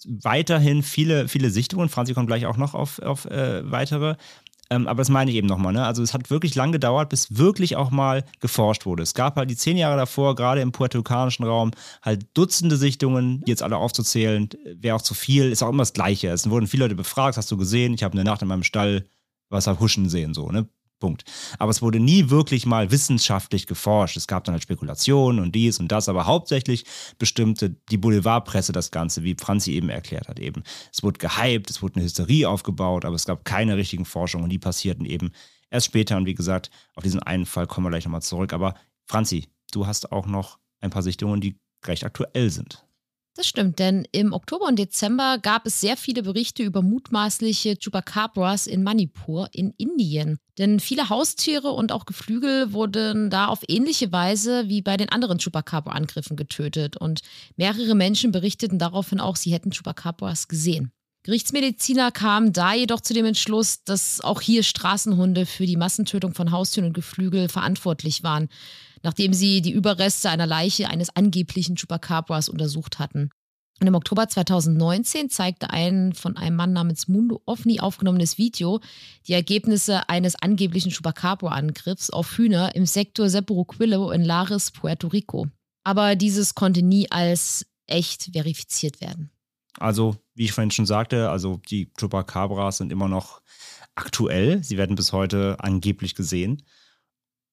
weiterhin viele, viele Sichtungen. Franzi kommt gleich auch noch auf, auf äh, weitere. Ähm, aber das meine ich eben nochmal. Ne? Also es hat wirklich lang gedauert, bis wirklich auch mal geforscht wurde. Es gab halt die zehn Jahre davor, gerade im puerto-ricanischen Raum, halt Dutzende Sichtungen, jetzt alle aufzuzählen, wäre auch zu viel, ist auch immer das Gleiche. Es wurden viele Leute befragt, hast du gesehen, ich habe eine Nacht in meinem Stall Wasser huschen sehen, so, ne? Punkt. Aber es wurde nie wirklich mal wissenschaftlich geforscht. Es gab dann halt Spekulationen und dies und das, aber hauptsächlich bestimmte die Boulevardpresse das Ganze, wie Franzi eben erklärt hat eben. Es wurde gehypt, es wurde eine Hysterie aufgebaut, aber es gab keine richtigen Forschungen und die passierten eben erst später. Und wie gesagt, auf diesen einen Fall kommen wir gleich nochmal zurück. Aber Franzi, du hast auch noch ein paar Sichtungen, die recht aktuell sind. Das stimmt, denn im Oktober und Dezember gab es sehr viele Berichte über mutmaßliche Chupacabras in Manipur in Indien. Denn viele Haustiere und auch Geflügel wurden da auf ähnliche Weise wie bei den anderen Chupacabra-Angriffen getötet. Und mehrere Menschen berichteten daraufhin auch, sie hätten Chupacabras gesehen. Gerichtsmediziner kamen da jedoch zu dem Entschluss, dass auch hier Straßenhunde für die Massentötung von Haustieren und Geflügel verantwortlich waren nachdem sie die Überreste einer Leiche eines angeblichen Chupacabras untersucht hatten. Und im Oktober 2019 zeigte ein von einem Mann namens Mundo Ovni aufgenommenes Video die Ergebnisse eines angeblichen Chupacabra-Angriffs auf Hühner im Sektor Sepuruquillo in Lares, Puerto Rico. Aber dieses konnte nie als echt verifiziert werden. Also, wie ich vorhin schon sagte, also die Chupacabras sind immer noch aktuell. Sie werden bis heute angeblich gesehen.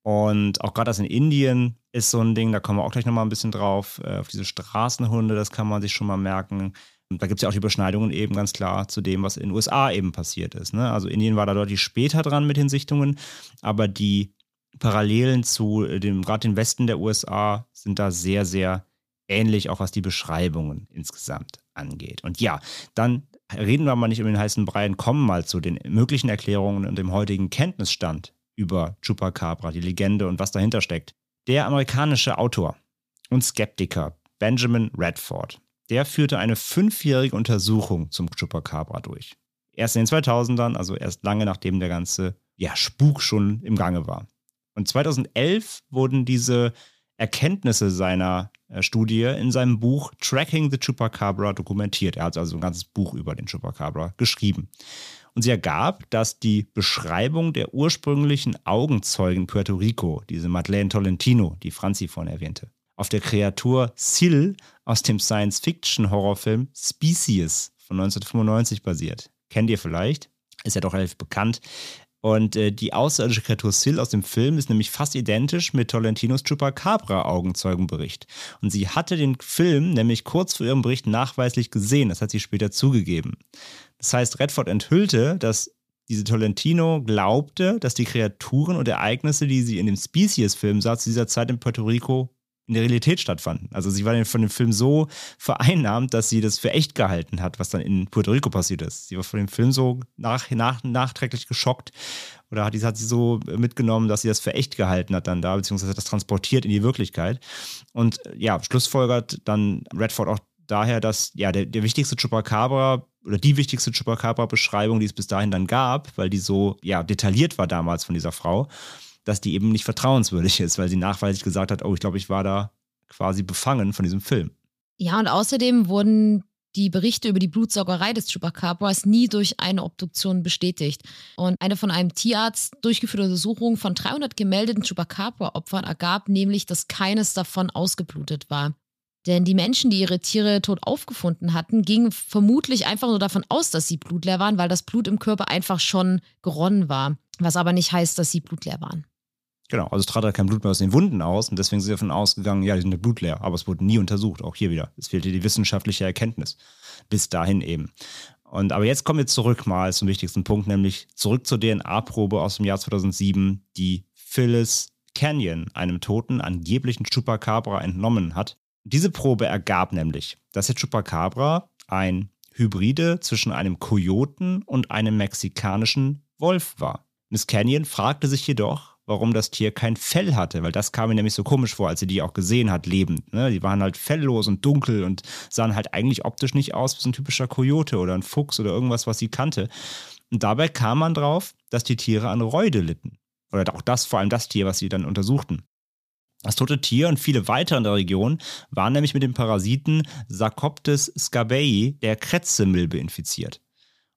Und auch gerade das in Indien ist so ein Ding, da kommen wir auch gleich nochmal ein bisschen drauf, äh, auf diese Straßenhunde, das kann man sich schon mal merken. Und da gibt es ja auch die Überschneidungen eben ganz klar zu dem, was in den USA eben passiert ist. Ne? Also Indien war da deutlich später dran mit den Sichtungen, aber die Parallelen zu dem, gerade den Westen der USA sind da sehr, sehr ähnlich, auch was die Beschreibungen insgesamt angeht. Und ja, dann reden wir mal nicht um den heißen Brei, kommen mal zu den möglichen Erklärungen und dem heutigen Kenntnisstand über Chupacabra, die Legende und was dahinter steckt. Der amerikanische Autor und Skeptiker Benjamin Redford, der führte eine fünfjährige Untersuchung zum Chupacabra durch. Erst in den 2000ern, also erst lange nachdem der ganze ja, Spuk schon im Gange war. Und 2011 wurden diese Erkenntnisse seiner äh, Studie in seinem Buch Tracking the Chupacabra dokumentiert. Er hat also ein ganzes Buch über den Chupacabra geschrieben. Und sie ergab, dass die Beschreibung der ursprünglichen Augenzeugen Puerto Rico, diese Madeleine Tolentino, die Franzi vorhin erwähnte, auf der Kreatur Sil aus dem Science-Fiction-Horrorfilm Species von 1995 basiert. Kennt ihr vielleicht? Ist ja doch relativ bekannt. Und äh, die außerirdische Kreatur Sil aus dem Film ist nämlich fast identisch mit Tolentinos Chupacabra-Augenzeugenbericht. Und sie hatte den Film nämlich kurz vor ihrem Bericht nachweislich gesehen. Das hat sie später zugegeben. Das heißt, Redford enthüllte, dass diese Tolentino glaubte, dass die Kreaturen und Ereignisse, die sie in dem Species-Film sah, zu dieser Zeit in Puerto Rico in der Realität stattfanden. Also sie war von dem Film so vereinnahmt, dass sie das für echt gehalten hat, was dann in Puerto Rico passiert ist. Sie war von dem Film so nach, nach, nachträglich geschockt oder hat, hat sie so mitgenommen, dass sie das für echt gehalten hat dann da, beziehungsweise das transportiert in die Wirklichkeit. Und ja, schlussfolgert dann Redford auch daher, dass ja der, der wichtigste Chupacabra oder die wichtigste Chupacabra-Beschreibung, die es bis dahin dann gab, weil die so ja detailliert war damals von dieser Frau, dass die eben nicht vertrauenswürdig ist, weil sie nachweislich gesagt hat, oh, ich glaube, ich war da quasi befangen von diesem Film. Ja, und außerdem wurden die Berichte über die Blutsaugerei des Chupacabras nie durch eine Obduktion bestätigt. Und eine von einem Tierarzt durchgeführte Untersuchung von 300 gemeldeten Chupacabra-Opfern ergab nämlich, dass keines davon ausgeblutet war. Denn die Menschen, die ihre Tiere tot aufgefunden hatten, gingen vermutlich einfach nur davon aus, dass sie blutleer waren, weil das Blut im Körper einfach schon geronnen war. Was aber nicht heißt, dass sie blutleer waren. Genau, also es trat halt kein Blut mehr aus den Wunden aus und deswegen sind sie davon ausgegangen, ja, die sind ja blutleer, aber es wurde nie untersucht, auch hier wieder. Es fehlte die wissenschaftliche Erkenntnis. Bis dahin eben. Und aber jetzt kommen wir zurück mal zum wichtigsten Punkt, nämlich zurück zur DNA-Probe aus dem Jahr 2007, die Phyllis Canyon einem toten, angeblichen Chupacabra entnommen hat. Diese Probe ergab nämlich, dass der Chupacabra ein Hybride zwischen einem Kojoten und einem mexikanischen Wolf war. Miss Canyon fragte sich jedoch, warum das Tier kein Fell hatte, weil das kam mir nämlich so komisch vor, als sie die auch gesehen hat, lebend. Ne? Die waren halt felllos und dunkel und sahen halt eigentlich optisch nicht aus wie so ein typischer Kojote oder ein Fuchs oder irgendwas, was sie kannte. Und dabei kam man drauf, dass die Tiere an Reude litten. Oder auch das, vor allem das Tier, was sie dann untersuchten. Das tote Tier und viele weitere in der Region waren nämlich mit dem Parasiten Sarcoptes scabei, der Krätzemilbe, infiziert.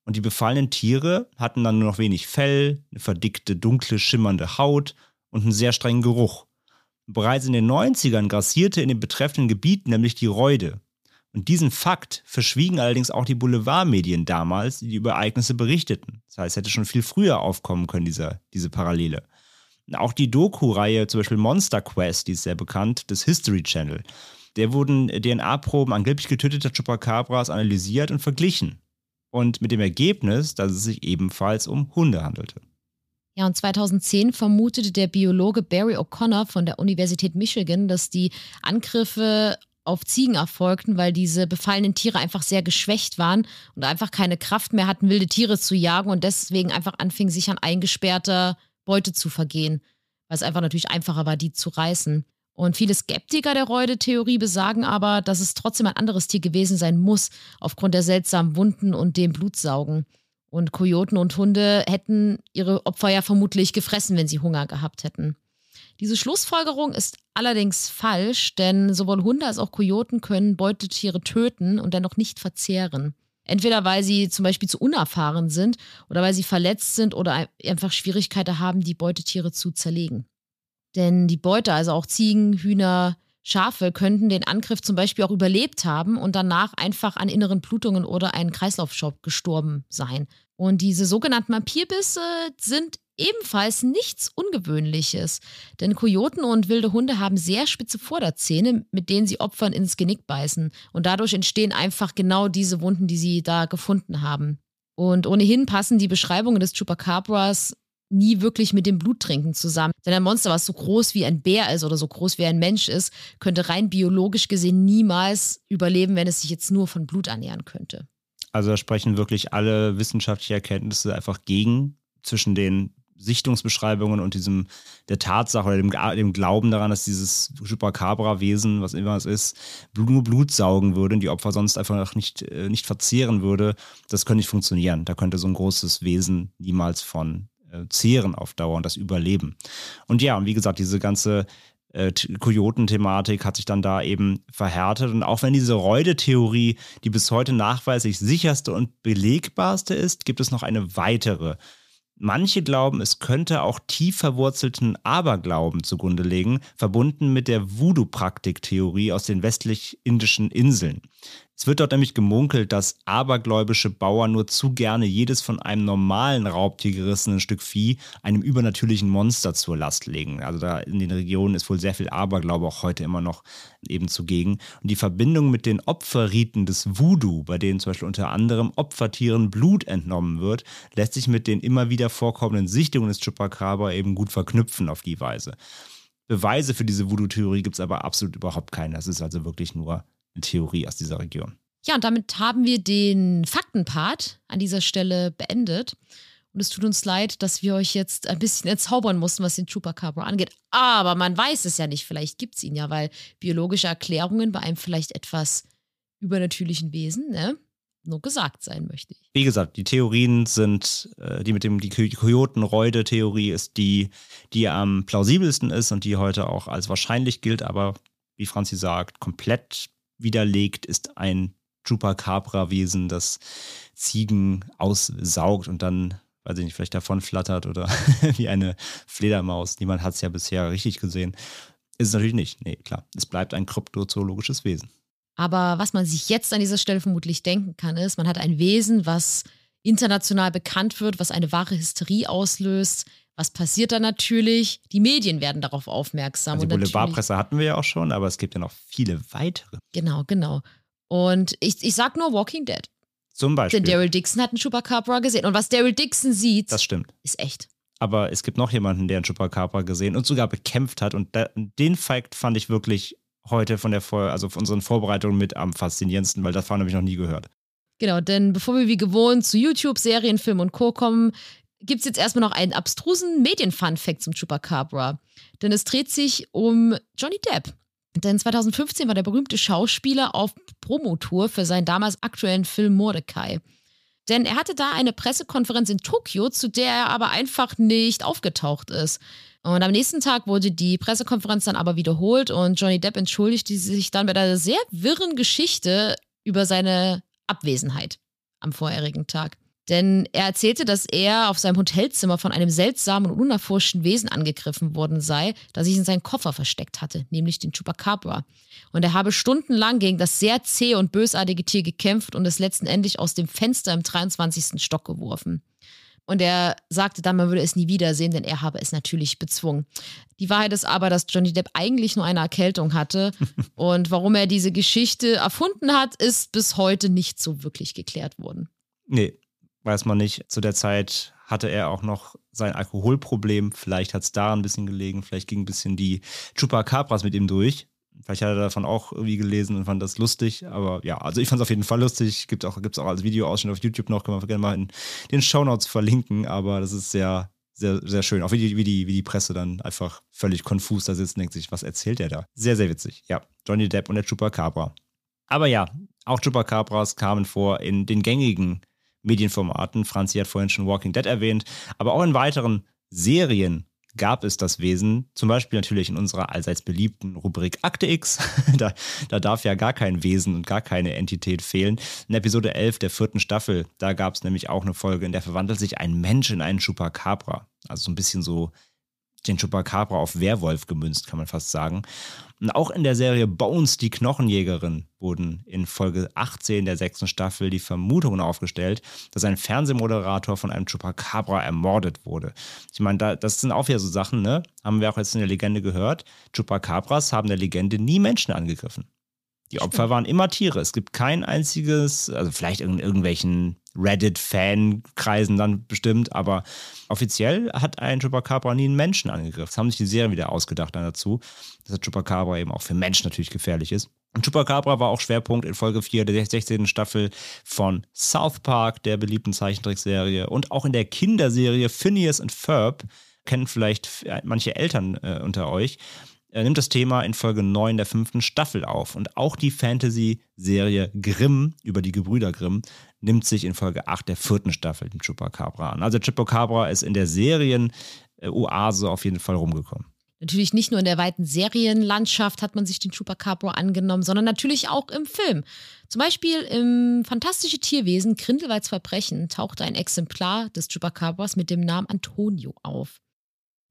Und die befallenen Tiere hatten dann nur noch wenig Fell, eine verdickte, dunkle, schimmernde Haut und einen sehr strengen Geruch. Bereits in den 90ern grassierte in dem betreffenden Gebiet nämlich die Räude. Und diesen Fakt verschwiegen allerdings auch die Boulevardmedien damals, die, die über Ereignisse berichteten. Das heißt, es hätte schon viel früher aufkommen können, dieser, diese Parallele. Auch die Doku-Reihe, zum Beispiel Monster Quest, die ist sehr bekannt, des History Channel. Der wurden DNA-Proben angeblich getöteter Chupacabras analysiert und verglichen und mit dem Ergebnis, dass es sich ebenfalls um Hunde handelte. Ja, und 2010 vermutete der Biologe Barry O'Connor von der Universität Michigan, dass die Angriffe auf Ziegen erfolgten, weil diese befallenen Tiere einfach sehr geschwächt waren und einfach keine Kraft mehr hatten, wilde Tiere zu jagen und deswegen einfach anfingen, sich an eingesperrter Beute zu vergehen, weil es einfach natürlich einfacher war, die zu reißen. Und viele Skeptiker der Reude-Theorie besagen aber, dass es trotzdem ein anderes Tier gewesen sein muss, aufgrund der seltsamen Wunden und dem Blutsaugen. Und Kojoten und Hunde hätten ihre Opfer ja vermutlich gefressen, wenn sie Hunger gehabt hätten. Diese Schlussfolgerung ist allerdings falsch, denn sowohl Hunde als auch Kojoten können Beutetiere töten und dennoch nicht verzehren. Entweder weil sie zum Beispiel zu unerfahren sind oder weil sie verletzt sind oder einfach Schwierigkeiten haben, die Beutetiere zu zerlegen. Denn die Beute, also auch Ziegen, Hühner, Schafe, könnten den Angriff zum Beispiel auch überlebt haben und danach einfach an inneren Blutungen oder einen Kreislaufschock gestorben sein. Und diese sogenannten Vampirbisse sind ebenfalls nichts Ungewöhnliches. Denn Kojoten und wilde Hunde haben sehr spitze Vorderzähne, mit denen sie Opfern ins Genick beißen. Und dadurch entstehen einfach genau diese Wunden, die sie da gefunden haben. Und ohnehin passen die Beschreibungen des Chupacabras nie wirklich mit dem Bluttrinken zusammen. Denn ein Monster, was so groß wie ein Bär ist oder so groß wie ein Mensch ist, könnte rein biologisch gesehen niemals überleben, wenn es sich jetzt nur von Blut ernähren könnte. Also da sprechen wirklich alle wissenschaftlichen Erkenntnisse einfach gegen zwischen den Sichtungsbeschreibungen und diesem der Tatsache oder dem, dem Glauben daran, dass dieses Chupacabra-Wesen, was immer es ist, nur Blut saugen würde und die Opfer sonst einfach nicht, äh, nicht verzehren würde, das könnte nicht funktionieren. Da könnte so ein großes Wesen niemals von zehren auf Dauer und das überleben. Und ja, und wie gesagt, diese ganze äh, Kojoten-Thematik hat sich dann da eben verhärtet. Und auch wenn diese Reude-Theorie die bis heute nachweislich sicherste und belegbarste ist, gibt es noch eine weitere. Manche glauben, es könnte auch tief verwurzelten Aberglauben zugrunde legen, verbunden mit der Voodoo-Praktik-Theorie aus den westlich-indischen Inseln. Es wird dort nämlich gemunkelt, dass abergläubische Bauern nur zu gerne jedes von einem normalen Raubtier gerissene Stück Vieh einem übernatürlichen Monster zur Last legen. Also da in den Regionen ist wohl sehr viel Aberglaube auch heute immer noch eben zugegen. Und die Verbindung mit den Opferriten des Voodoo, bei denen zum Beispiel unter anderem Opfertieren Blut entnommen wird, lässt sich mit den immer wieder vorkommenden Sichtungen des Chupacabra eben gut verknüpfen auf die Weise. Beweise für diese Voodoo-Theorie gibt es aber absolut überhaupt keine. Das ist also wirklich nur Theorie aus dieser Region. Ja, und damit haben wir den Faktenpart an dieser Stelle beendet. Und es tut uns leid, dass wir euch jetzt ein bisschen entzaubern mussten, was den Chupacabra angeht. Aber man weiß es ja nicht. Vielleicht gibt es ihn ja, weil biologische Erklärungen bei einem vielleicht etwas übernatürlichen Wesen, ne? Nur gesagt sein möchte ich. Wie gesagt, die Theorien sind, äh, die mit dem, die Kojoten-Reude-Theorie ist die, die am plausibelsten ist und die heute auch als wahrscheinlich gilt, aber wie Franzi sagt, komplett widerlegt, ist ein Chupacabra-Wesen, das Ziegen aussaugt und dann, weiß ich nicht, vielleicht davon flattert oder wie eine Fledermaus. Niemand hat es ja bisher richtig gesehen. Ist es natürlich nicht. Nee, klar. Es bleibt ein kryptozoologisches Wesen. Aber was man sich jetzt an dieser Stelle vermutlich denken kann, ist, man hat ein Wesen, was international bekannt wird, was eine wahre Hysterie auslöst, was passiert dann natürlich? Die Medien werden darauf aufmerksam. Also die Boulevardpresse hatten wir ja auch schon, aber es gibt ja noch viele weitere. Genau, genau. Und ich, ich sag nur Walking Dead. Zum Beispiel. Denn Daryl Dixon hat einen Chupacabra gesehen. Und was Daryl Dixon sieht, das stimmt. ist echt. Aber es gibt noch jemanden, der einen Chupacabra gesehen und sogar bekämpft hat. Und da, den Fakt fand ich wirklich heute von der Vor also von unseren Vorbereitungen mit am faszinierendsten, weil das haben nämlich noch nie gehört. Genau, denn bevor wir wie gewohnt zu YouTube, Serien, Film und Co. kommen, gibt es jetzt erstmal noch einen abstrusen Medien-Fun-Fact zum Chupacabra. Denn es dreht sich um Johnny Depp. Denn 2015 war der berühmte Schauspieler auf Promotour für seinen damals aktuellen Film Mordecai. Denn er hatte da eine Pressekonferenz in Tokio, zu der er aber einfach nicht aufgetaucht ist. Und am nächsten Tag wurde die Pressekonferenz dann aber wiederholt und Johnny Depp entschuldigte sich dann mit einer sehr wirren Geschichte über seine Abwesenheit am vorherigen Tag. Denn er erzählte, dass er auf seinem Hotelzimmer von einem seltsamen und unerforschten Wesen angegriffen worden sei, das sich in seinen Koffer versteckt hatte, nämlich den Chupacabra. Und er habe stundenlang gegen das sehr zähe und bösartige Tier gekämpft und es letztendlich aus dem Fenster im 23. Stock geworfen. Und er sagte dann, man würde es nie wiedersehen, denn er habe es natürlich bezwungen. Die Wahrheit ist aber, dass Johnny Depp eigentlich nur eine Erkältung hatte. und warum er diese Geschichte erfunden hat, ist bis heute nicht so wirklich geklärt worden. Nee, weiß man nicht. Zu der Zeit hatte er auch noch sein Alkoholproblem. Vielleicht hat es da ein bisschen gelegen. Vielleicht ging ein bisschen die Chupacabras mit ihm durch. Vielleicht hat er davon auch irgendwie gelesen und fand das lustig. Aber ja, also ich fand es auf jeden Fall lustig. Gibt auch, gibt's auch als Videoausschnitt auf YouTube noch. Können wir gerne mal in den Shownotes verlinken. Aber das ist sehr, sehr, sehr schön. Auch wie die, wie die, wie die Presse dann einfach völlig konfus da sitzt und denkt sich, was erzählt der da? Sehr, sehr witzig. Ja, Johnny Depp und der Chupacabra. Aber ja, auch Chupacabras kamen vor in den gängigen Medienformaten. Franzi hat vorhin schon Walking Dead erwähnt, aber auch in weiteren Serien gab es das Wesen, zum Beispiel natürlich in unserer allseits beliebten Rubrik Akte X. da, da, darf ja gar kein Wesen und gar keine Entität fehlen. In Episode 11 der vierten Staffel, da gab es nämlich auch eine Folge, in der verwandelt sich ein Mensch in einen Chupacabra. Also so ein bisschen so den Chupacabra auf Werwolf gemünzt, kann man fast sagen. Und auch in der Serie Bones, die Knochenjägerin, wurden in Folge 18 der sechsten Staffel die Vermutungen aufgestellt, dass ein Fernsehmoderator von einem Chupacabra ermordet wurde. Ich meine, da, das sind auch wieder so Sachen, ne? Haben wir auch jetzt in der Legende gehört. Chupacabras haben der Legende nie Menschen angegriffen. Die Opfer waren immer Tiere. Es gibt kein einziges, also vielleicht in irgendwelchen Reddit-Fan-Kreisen dann bestimmt, aber offiziell hat ein Chupacabra nie einen Menschen angegriffen. Das haben sich die Serien wieder ausgedacht dann dazu, dass der Chupacabra eben auch für Menschen natürlich gefährlich ist. Und Chupacabra war auch Schwerpunkt in Folge 4 der 16. Staffel von South Park, der beliebten Zeichentrickserie. Und auch in der Kinderserie Phineas and Ferb, kennen vielleicht manche Eltern äh, unter euch, er nimmt das Thema in Folge 9 der fünften Staffel auf. Und auch die Fantasy-Serie Grimm über die Gebrüder Grimm nimmt sich in Folge 8 der vierten Staffel dem Chupacabra an. Also Chupacabra ist in der Serien-Oase auf jeden Fall rumgekommen. Natürlich nicht nur in der weiten Serienlandschaft hat man sich den Chupacabra angenommen, sondern natürlich auch im Film. Zum Beispiel im Fantastische Tierwesen Grindelwalds Verbrechen tauchte ein Exemplar des Chupacabras mit dem Namen Antonio auf.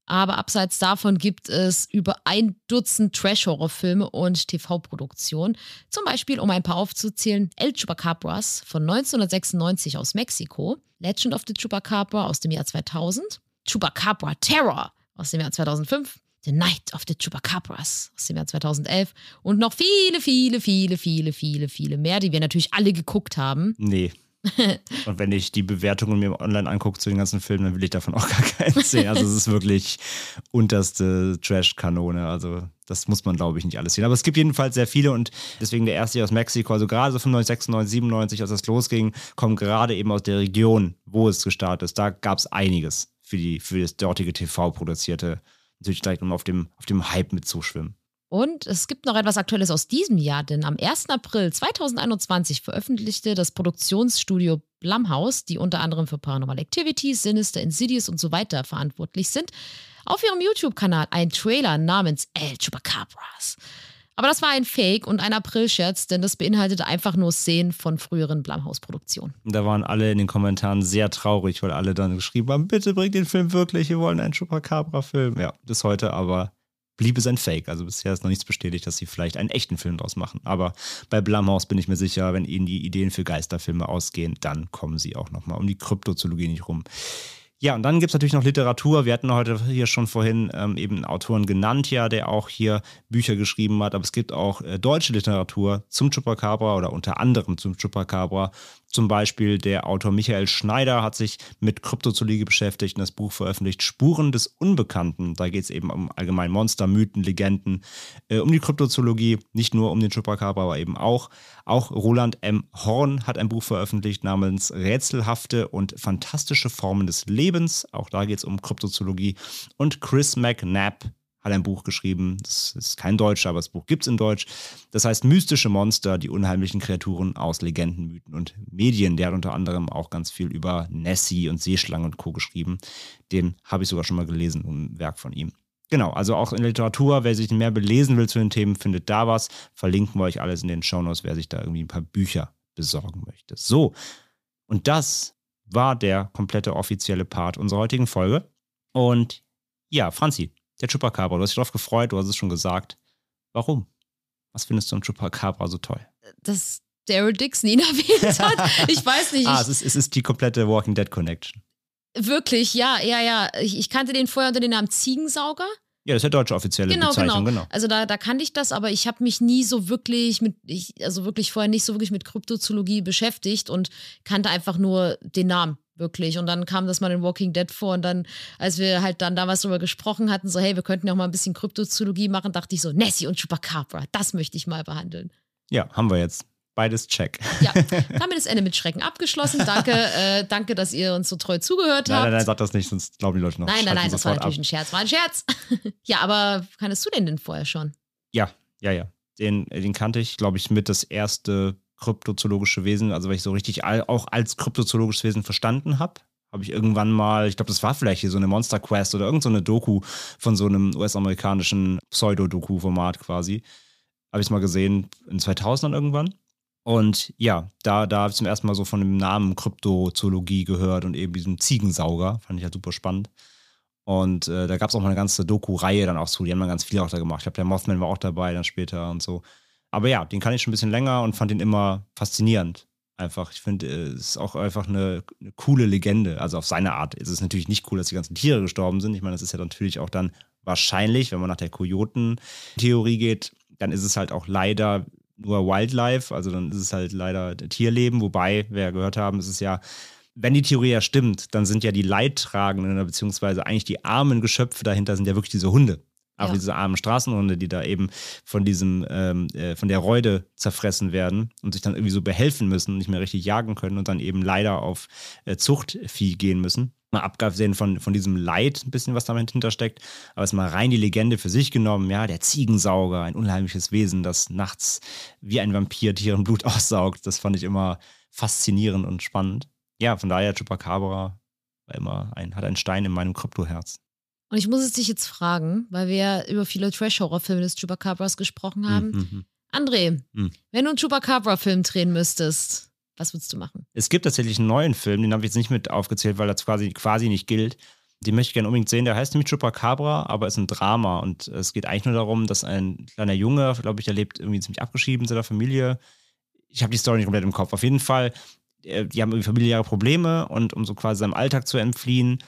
Aber abseits davon gibt es über ein Dutzend Trash-Horror-Filme und TV-Produktionen. Zum Beispiel, um ein paar aufzuzählen, El Chupacabras von 1996 aus Mexiko, Legend of the Chupacabra aus dem Jahr 2000, Chupacabra Terror aus dem Jahr 2005, The Night of the Chupacabras aus dem Jahr 2011 und noch viele, viele, viele, viele, viele, viele mehr, die wir natürlich alle geguckt haben. Nee. und wenn ich die Bewertungen mir online angucke zu den ganzen Filmen, dann will ich davon auch gar keinen sehen. Also es ist wirklich unterste Trash-Kanone. Also das muss man, glaube ich, nicht alles sehen. Aber es gibt jedenfalls sehr viele und deswegen der erste aus Mexiko, also gerade so 95, 96, 97, als das losging, kommen gerade eben aus der Region, wo es gestartet ist. Da gab es einiges für, die, für das dortige TV produzierte natürlich gleich um auf dem, auf dem Hype mitzuschwimmen. Und es gibt noch etwas Aktuelles aus diesem Jahr, denn am 1. April 2021 veröffentlichte das Produktionsstudio Blumhouse, die unter anderem für Paranormal Activity, Sinister, Insidious und so weiter verantwortlich sind, auf ihrem YouTube-Kanal einen Trailer namens El Chupacabras. Aber das war ein Fake und ein April-Scherz, denn das beinhaltete einfach nur Szenen von früheren Blumhouse-Produktionen. Da waren alle in den Kommentaren sehr traurig, weil alle dann geschrieben haben: Bitte bringt den Film wirklich, wir wollen einen Chupacabra-Film. Ja, bis heute aber blieb es ein Fake. Also bisher ist noch nichts bestätigt, dass sie vielleicht einen echten Film draus machen. Aber bei Blumhouse bin ich mir sicher, wenn ihnen die Ideen für Geisterfilme ausgehen, dann kommen sie auch nochmal um die Kryptozoologie nicht rum. Ja, und dann gibt es natürlich noch Literatur. Wir hatten heute hier schon vorhin ähm, eben einen Autoren genannt, ja, der auch hier Bücher geschrieben hat. Aber es gibt auch äh, deutsche Literatur zum Chupacabra oder unter anderem zum Chupacabra. Zum Beispiel der Autor Michael Schneider hat sich mit Kryptozoologie beschäftigt und das Buch veröffentlicht Spuren des Unbekannten. Da geht es eben um allgemein Monster, Mythen, Legenden, äh, um die Kryptozoologie, nicht nur um den Chupacabra, aber eben auch. Auch Roland M. Horn hat ein Buch veröffentlicht namens Rätselhafte und fantastische Formen des Lebens. Auch da geht es um Kryptozoologie. Und Chris McNabb hat ein Buch geschrieben. Das ist kein Deutsch, aber das Buch gibt es in Deutsch. Das heißt Mystische Monster, die unheimlichen Kreaturen aus Legenden, Mythen und Medien. Der hat unter anderem auch ganz viel über Nessie und Seeschlangen und Co. geschrieben. Den habe ich sogar schon mal gelesen, ein Werk von ihm. Genau, also auch in Literatur, wer sich mehr belesen will zu den Themen, findet da was. Verlinken wir euch alles in den Shownotes, wer sich da irgendwie ein paar Bücher besorgen möchte. So, und das war der komplette offizielle Part unserer heutigen Folge. Und ja, Franzi, der Chupacabra. Du hast dich darauf gefreut, du hast es schon gesagt. Warum? Was findest du am Chupacabra so toll? Dass Daryl Dixon ihn erwähnt hat. Ich weiß nicht. ah, es ist, es ist die komplette Walking Dead Connection. Wirklich, ja, ja, ja. Ich, ich kannte den vorher unter dem Namen Ziegensauger. Ja, das ist ja deutsche offizielle Genau, Bezeichnung, genau. genau. Also da, da kannte ich das, aber ich habe mich nie so wirklich mit, ich, also wirklich vorher nicht so wirklich mit Kryptozoologie beschäftigt und kannte einfach nur den Namen wirklich. Und dann kam das mal in Walking Dead vor und dann, als wir halt dann damals darüber gesprochen hatten, so hey, wir könnten ja auch mal ein bisschen Kryptozoologie machen, dachte ich so, Nessie und Chupacabra, das möchte ich mal behandeln. Ja, haben wir jetzt. Beides check. Ja, damit ist Ende mit Schrecken abgeschlossen. Danke, äh, danke, dass ihr uns so treu zugehört Nein, habt. nein, nein, sag das nicht, sonst glauben die Leute noch. Nein, nein, nein, das war natürlich ab. ein Scherz. War ein Scherz. ja, aber kanntest du den denn vorher schon? Ja, ja, ja. Den, den kannte ich, glaube ich, mit das erste kryptozoologische Wesen, also weil ich so richtig all, auch als kryptozoologisches Wesen verstanden habe. Habe ich irgendwann mal, ich glaube, das war vielleicht hier so eine Monster Quest oder irgend so Doku von so einem US-amerikanischen Pseudo-Doku-Format quasi. Habe ich es mal gesehen in 2000 irgendwann. Und ja, da, da habe ich zum ersten Mal so von dem Namen Kryptozoologie gehört und eben diesem Ziegensauger. Fand ich ja super spannend. Und äh, da gab es auch mal eine ganze Doku-Reihe dann auch zu. Die haben dann ganz viel auch da gemacht. Ich glaube, der Mothman war auch dabei dann später und so. Aber ja, den kann ich schon ein bisschen länger und fand ihn immer faszinierend. Einfach, ich finde, äh, es ist auch einfach eine, eine coole Legende. Also auf seine Art. Es ist natürlich nicht cool, dass die ganzen Tiere gestorben sind. Ich meine, das ist ja natürlich auch dann wahrscheinlich, wenn man nach der Kojoten-Theorie geht, dann ist es halt auch leider nur Wildlife. Also dann ist es halt leider Tierleben. Wobei, wir ja gehört haben, es ist ja wenn die Theorie ja stimmt, dann sind ja die Leidtragenden, beziehungsweise eigentlich die armen Geschöpfe dahinter, sind ja wirklich diese Hunde. Aber Ja. diese armen Straßenhunde, die da eben von diesem, ähm, äh, von der Räude zerfressen werden und sich dann irgendwie so behelfen müssen, nicht mehr richtig jagen können und dann eben leider auf äh, Zuchtvieh gehen müssen. Mal abgesehen von, von diesem Leid, ein bisschen, was damit hintersteckt, aber es ist mal rein die Legende für sich genommen, ja, der Ziegensauger, ein unheimliches Wesen, das nachts wie ein Vampir Tieren Blut aussaugt. Das fand ich immer faszinierend und spannend. Ja, von daher Chupacabra war immer ein, hat einen Stein in meinem Kryptoherz. Und ich muss es dich jetzt fragen, weil wir ja über viele Trash-Horror-Filme des Chupacabras gesprochen haben. Mhm, mhm. André, Mhm. wenn du einen Chupacabra-Film drehen müsstest, was würdest du machen? Es gibt tatsächlich einen neuen Film, den habe ich jetzt nicht mit aufgezählt, weil das quasi, quasi nicht gilt. Den möchte ich gerne unbedingt sehen. Der heißt nämlich Chupacabra, aber ist ein Drama. Und es geht eigentlich nur darum, dass ein kleiner Junge, glaube ich, der lebt irgendwie ziemlich abgeschieden in seiner Familie. Ich habe die Story nicht komplett im Kopf. Auf jeden Fall, äh, die haben irgendwie familiäre Probleme und um so quasi seinem Alltag zu entfliehen,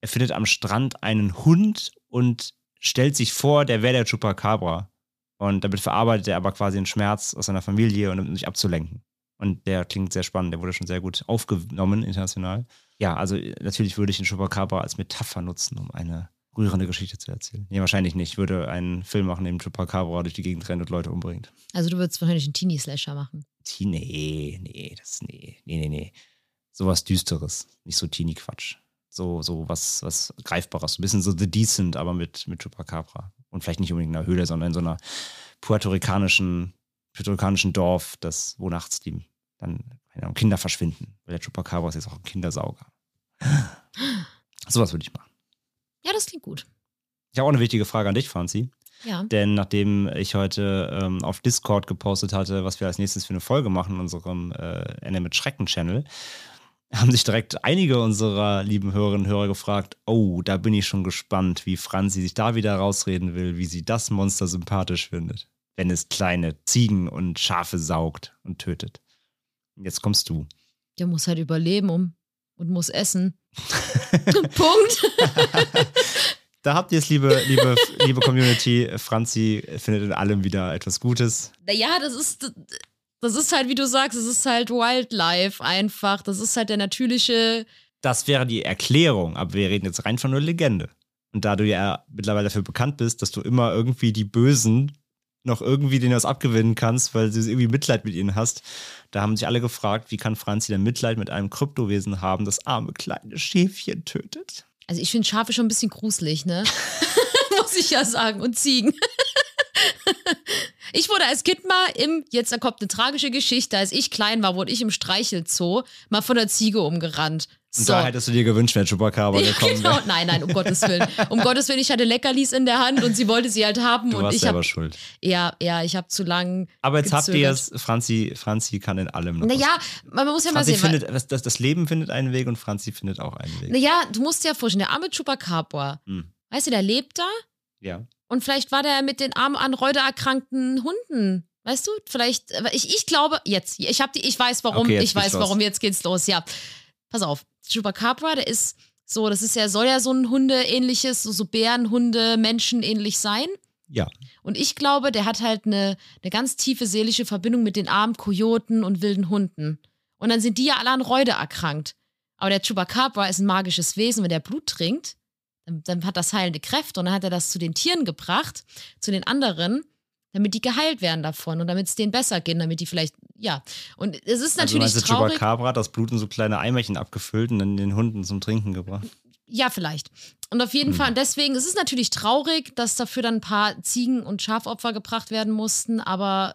er findet am Strand einen Hund und stellt sich vor, der wäre der Chupacabra. Und damit verarbeitet er aber quasi den Schmerz aus seiner Familie und um sich abzulenken. Und der klingt sehr spannend, der wurde schon sehr gut aufgenommen international. Ja, also äh, natürlich würde ich den Chupacabra als Metapher nutzen, um eine rührende Geschichte zu erzählen. Nee, wahrscheinlich nicht. Ich würde einen Film machen, in dem Chupacabra durch die Gegend rennt und Leute umbringt. Also du würdest wahrscheinlich einen Teenie-Slasher machen. T- Nee, nee, das, nee, nee, nee, nee. Sowas Düsteres, nicht so Teenie-Quatsch. So, so was, was Greifbares. So ein bisschen so The Decent, aber mit, mit Chupacabra. Und vielleicht nicht unbedingt in einer Höhle, sondern in so einer puerto-ricanischen, puerto-ricanischen Dorf, das, wo nachts die dann Ahnung, Kinder verschwinden. Weil der Chupacabra ist jetzt auch ein Kindersauger. Sowas würde ich machen. Ja, das klingt gut. Ich habe auch eine wichtige Frage an dich, Franzi. Ja. Denn nachdem ich heute ähm, auf Discord gepostet hatte, was wir als nächstes für eine Folge machen in unserem äh, Ende mit Schrecken-Channel, haben sich direkt einige unserer lieben Hörerinnen und Hörer gefragt, oh, da bin ich schon gespannt, wie Franzi sich da wieder rausreden will, wie sie das Monster sympathisch findet, wenn es kleine Ziegen und Schafe saugt und tötet. Jetzt kommst du. Der muss halt überleben um, und muss essen. Punkt. Da habt ihr es, liebe, liebe, liebe Community. Franzi findet in allem wieder etwas Gutes. Naja, das ist, das ist halt, wie du sagst, das ist halt Wildlife einfach. Das ist halt der natürliche. Das wäre die Erklärung, aber wir reden jetzt rein von nur Legende. Und da du ja mittlerweile dafür bekannt bist, dass du immer irgendwie die Bösen noch irgendwie denen was abgewinnen kannst, weil du irgendwie Mitleid mit ihnen hast, da haben sich alle gefragt, wie kann Franzi denn Mitleid mit einem Kryptowesen haben, das arme kleine Schäfchen tötet? Also ich finde Schafe schon ein bisschen gruselig, ne? Muss ich ja sagen. Und Ziegen. ich wurde als Kind mal im, jetzt da kommt eine tragische Geschichte, als ich klein war, wurde ich im Streichelzoo mal von der Ziege umgerannt. Und So. da hättest du dir gewünscht, wenn Chupacabra Ja, gekommen genau. wäre. Nein, nein, um Gottes Willen. Um Gottes Willen, ich hatte Leckerlis in der Hand und sie wollte sie halt haben Du und warst ich selber habe schuld. ja, ja, ich habe zu lang. Aber jetzt habt ihr gezögert. es, Franzi, Franzi kann in allem noch. Naja, was. man muss ja mal Franzi sehen. weil- findet, das, das, das Leben findet einen Weg und Franzi findet auch einen Weg. Naja, du musst dir ja vorstellen, der arme Chupacabra, Hm. weißt du, der lebt da Ja. Und vielleicht war der mit den armen an Reude erkrankten Hunden. Weißt du, vielleicht, aber ich, ich glaube, jetzt, ich habe die, ich weiß warum, Okay, ich weiß los. warum, jetzt geht's los, ja. Pass auf, Chupacabra, der ist so, das ist ja, soll ja so ein Hunde-ähnliches, so, so Bärenhunde, Menschen-ähnlich sein. Ja. Und ich glaube, der hat halt eine, eine ganz tiefe seelische Verbindung mit den armen Kojoten und wilden Hunden. Und dann sind die ja alle an Reude erkrankt. Aber der Chupacabra ist ein magisches Wesen. Wenn der Blut trinkt, dann, hat das heilende Kräfte. Und dann hat er das zu den Tieren gebracht, zu den anderen, damit die geheilt werden davon und damit es denen besser geht, damit die vielleicht, ja. Und es ist Also natürlich meinst du, traurig. Chupacabra hat das Blut in so kleine Eimerchen abgefüllt und dann den Hunden zum Trinken gebracht. Ja, vielleicht. Und auf jeden Hm. Fall, und deswegen, es ist natürlich traurig, dass dafür dann ein paar Ziegen- und Schafopfer gebracht werden mussten, aber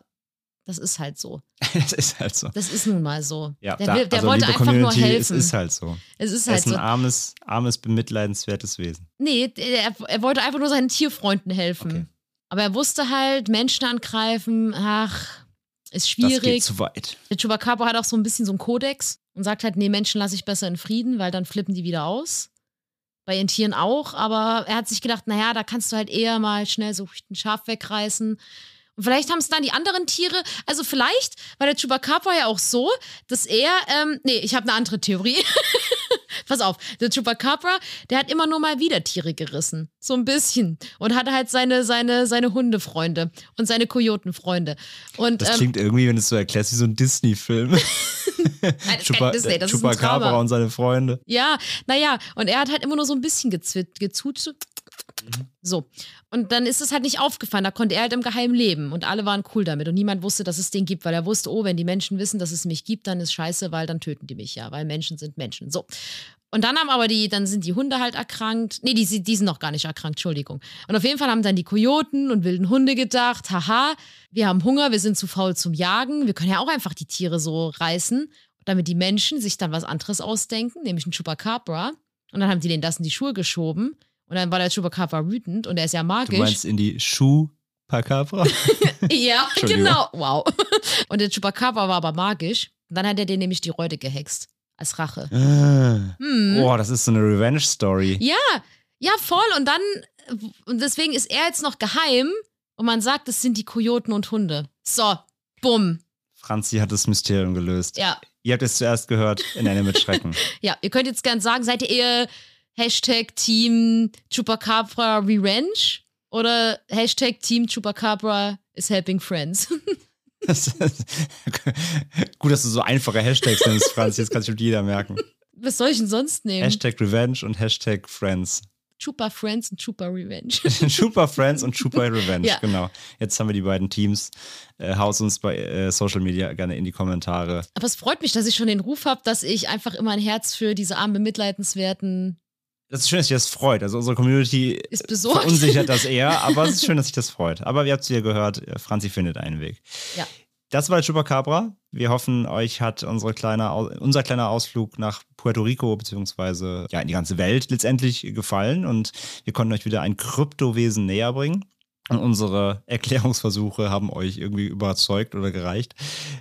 das ist halt so. das ist halt so. Das ist nun mal so. Ja, der da, der also, wollte einfach nur Community, helfen. Es ist halt so. es ist Er halt ist ein so. armes, armes, bemitleidenswertes Wesen. Nee, er, er wollte einfach nur seinen Tierfreunden helfen. Okay. Aber er wusste halt, Menschen angreifen, ach, ist Das schwierig. geht zu weit. Der Chupacabra hat auch so ein bisschen so einen Kodex und sagt halt, nee, Menschen lasse ich besser in Frieden, weil dann flippen die wieder aus. Bei ihren Tieren auch, aber er hat sich gedacht, naja, da kannst du halt eher mal schnell so ein Schaf wegreißen. Und vielleicht haben es dann die anderen Tiere, also vielleicht war der Chupacabra ja auch so, dass er, ähm, nee, ich habe eine andere Theorie. Pass auf, der Chupacabra, der hat immer nur mal wieder Tiere gerissen. So ein bisschen. Und hatte halt seine, seine, seine Hundefreunde und seine Kojotenfreunde. Und, Das ähm, klingt irgendwie, wenn du es so erklärst, wie so ein Disney-Film. Chupa- Disney, Chupacabra und seine Freunde. Ja, naja, und er hat halt immer nur so ein bisschen gezwit, gezut, So. Und dann ist es halt nicht aufgefallen. Da konnte er halt im Geheimen leben. Und alle waren cool damit. Und niemand wusste, dass es den gibt, weil er wusste, oh, wenn die Menschen wissen, dass es mich gibt, dann ist scheiße, weil dann töten die mich ja, weil Menschen sind Menschen. So. Und dann haben aber die, dann sind die Hunde halt erkrankt. Nee, die, die sind noch gar nicht erkrankt, Entschuldigung. Und auf jeden Fall haben dann die Kojoten und wilden Hunde gedacht, haha, wir haben Hunger, wir sind zu faul zum Jagen, wir können ja auch einfach die Tiere so reißen, damit die Menschen sich dann was anderes ausdenken, nämlich ein Chupacabra. Und dann haben die den das in die Schuhe geschoben. Und dann war der Chupacabra wütend und er ist ja magisch. Du meinst in die Schuhpakabra? ja, genau. Wow. Und der Chupacabra war aber magisch. Und dann hat er den nämlich die Räude gehext. Als Rache. Ah. Hm. Boah, das ist so eine Revenge-Story. Ja, ja, voll. Und dann, und deswegen ist er jetzt noch geheim und man sagt, das sind die Kojoten und Hunde. So, bumm. Franzi hat das Mysterium gelöst. Ja, Ihr habt es zuerst gehört in Ende mit Schrecken. ja. Ihr könnt jetzt gern sagen, seid ihr eher Hashtag Team Chupacabra Revenge oder Hashtag Team Chupacabra is helping friends? Das Gut, dass du so einfache Hashtags nimmst, Franzi. Das kann sich jeder merken. Was soll ich denn sonst nehmen? Hashtag Revenge und Hashtag Friends. Chupa Friends und Chupa Revenge. Chupa Friends und Chupa Revenge, Ja. genau. Jetzt haben wir die beiden Teams. Äh, haus uns bei äh, Social Media gerne in die Kommentare. Aber es freut mich, dass ich schon den Ruf habe, dass ich einfach immer ein Herz für diese armen, bemitleidenswerten Das ist schön, dass sich das freut. Also unsere Community ist besorgt. verunsichert das eher, aber es ist schön, dass sich das freut. Aber ihr habt es ja gehört, Franzi findet einen Weg. Ja. Das war Chupacabra. Wir hoffen, euch hat unsere kleine, unser kleiner Ausflug nach Puerto Rico beziehungsweise ja, in die ganze Welt letztendlich gefallen und wir konnten euch wieder ein Kryptowesen näher bringen. Und unsere Erklärungsversuche haben euch irgendwie überzeugt oder gereicht.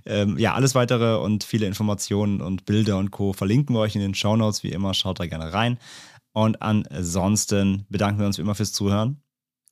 Ähm, ja, alles weitere und viele Informationen und Bilder und Co. verlinken wir euch in den Shownotes. Wie immer, schaut da gerne rein. Und ansonsten bedanken wir uns wie immer fürs Zuhören.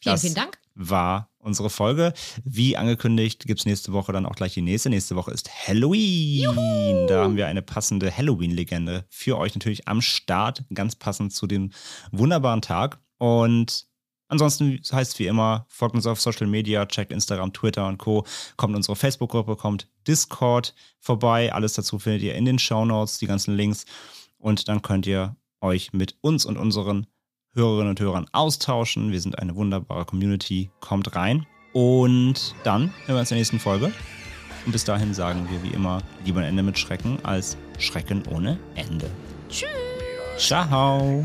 Vielen, Das vielen Dank. war unsere Folge. Wie angekündigt, gibt es nächste Woche dann auch gleich die nächste. Nächste Woche ist Halloween. Da haben wir eine passende Halloween-Legende für euch natürlich am Start. Ganz passend zu dem wunderbaren Tag. Und ansonsten heißt es wie immer, folgt uns auf Social Media, checkt Instagram, Twitter und Co. Kommt in unsere Facebook-Gruppe, kommt Discord vorbei. Alles dazu findet ihr in den Shownotes, die ganzen Links. Und dann könnt ihr euch mit uns und unseren Hörerinnen und Hörern austauschen. Wir sind eine wunderbare Community. Kommt rein. Und dann hören wir uns in der nächsten Folge. Und bis dahin sagen wir wie immer lieber ein Ende mit Schrecken als Schrecken ohne Ende. Tschüss. Ciao.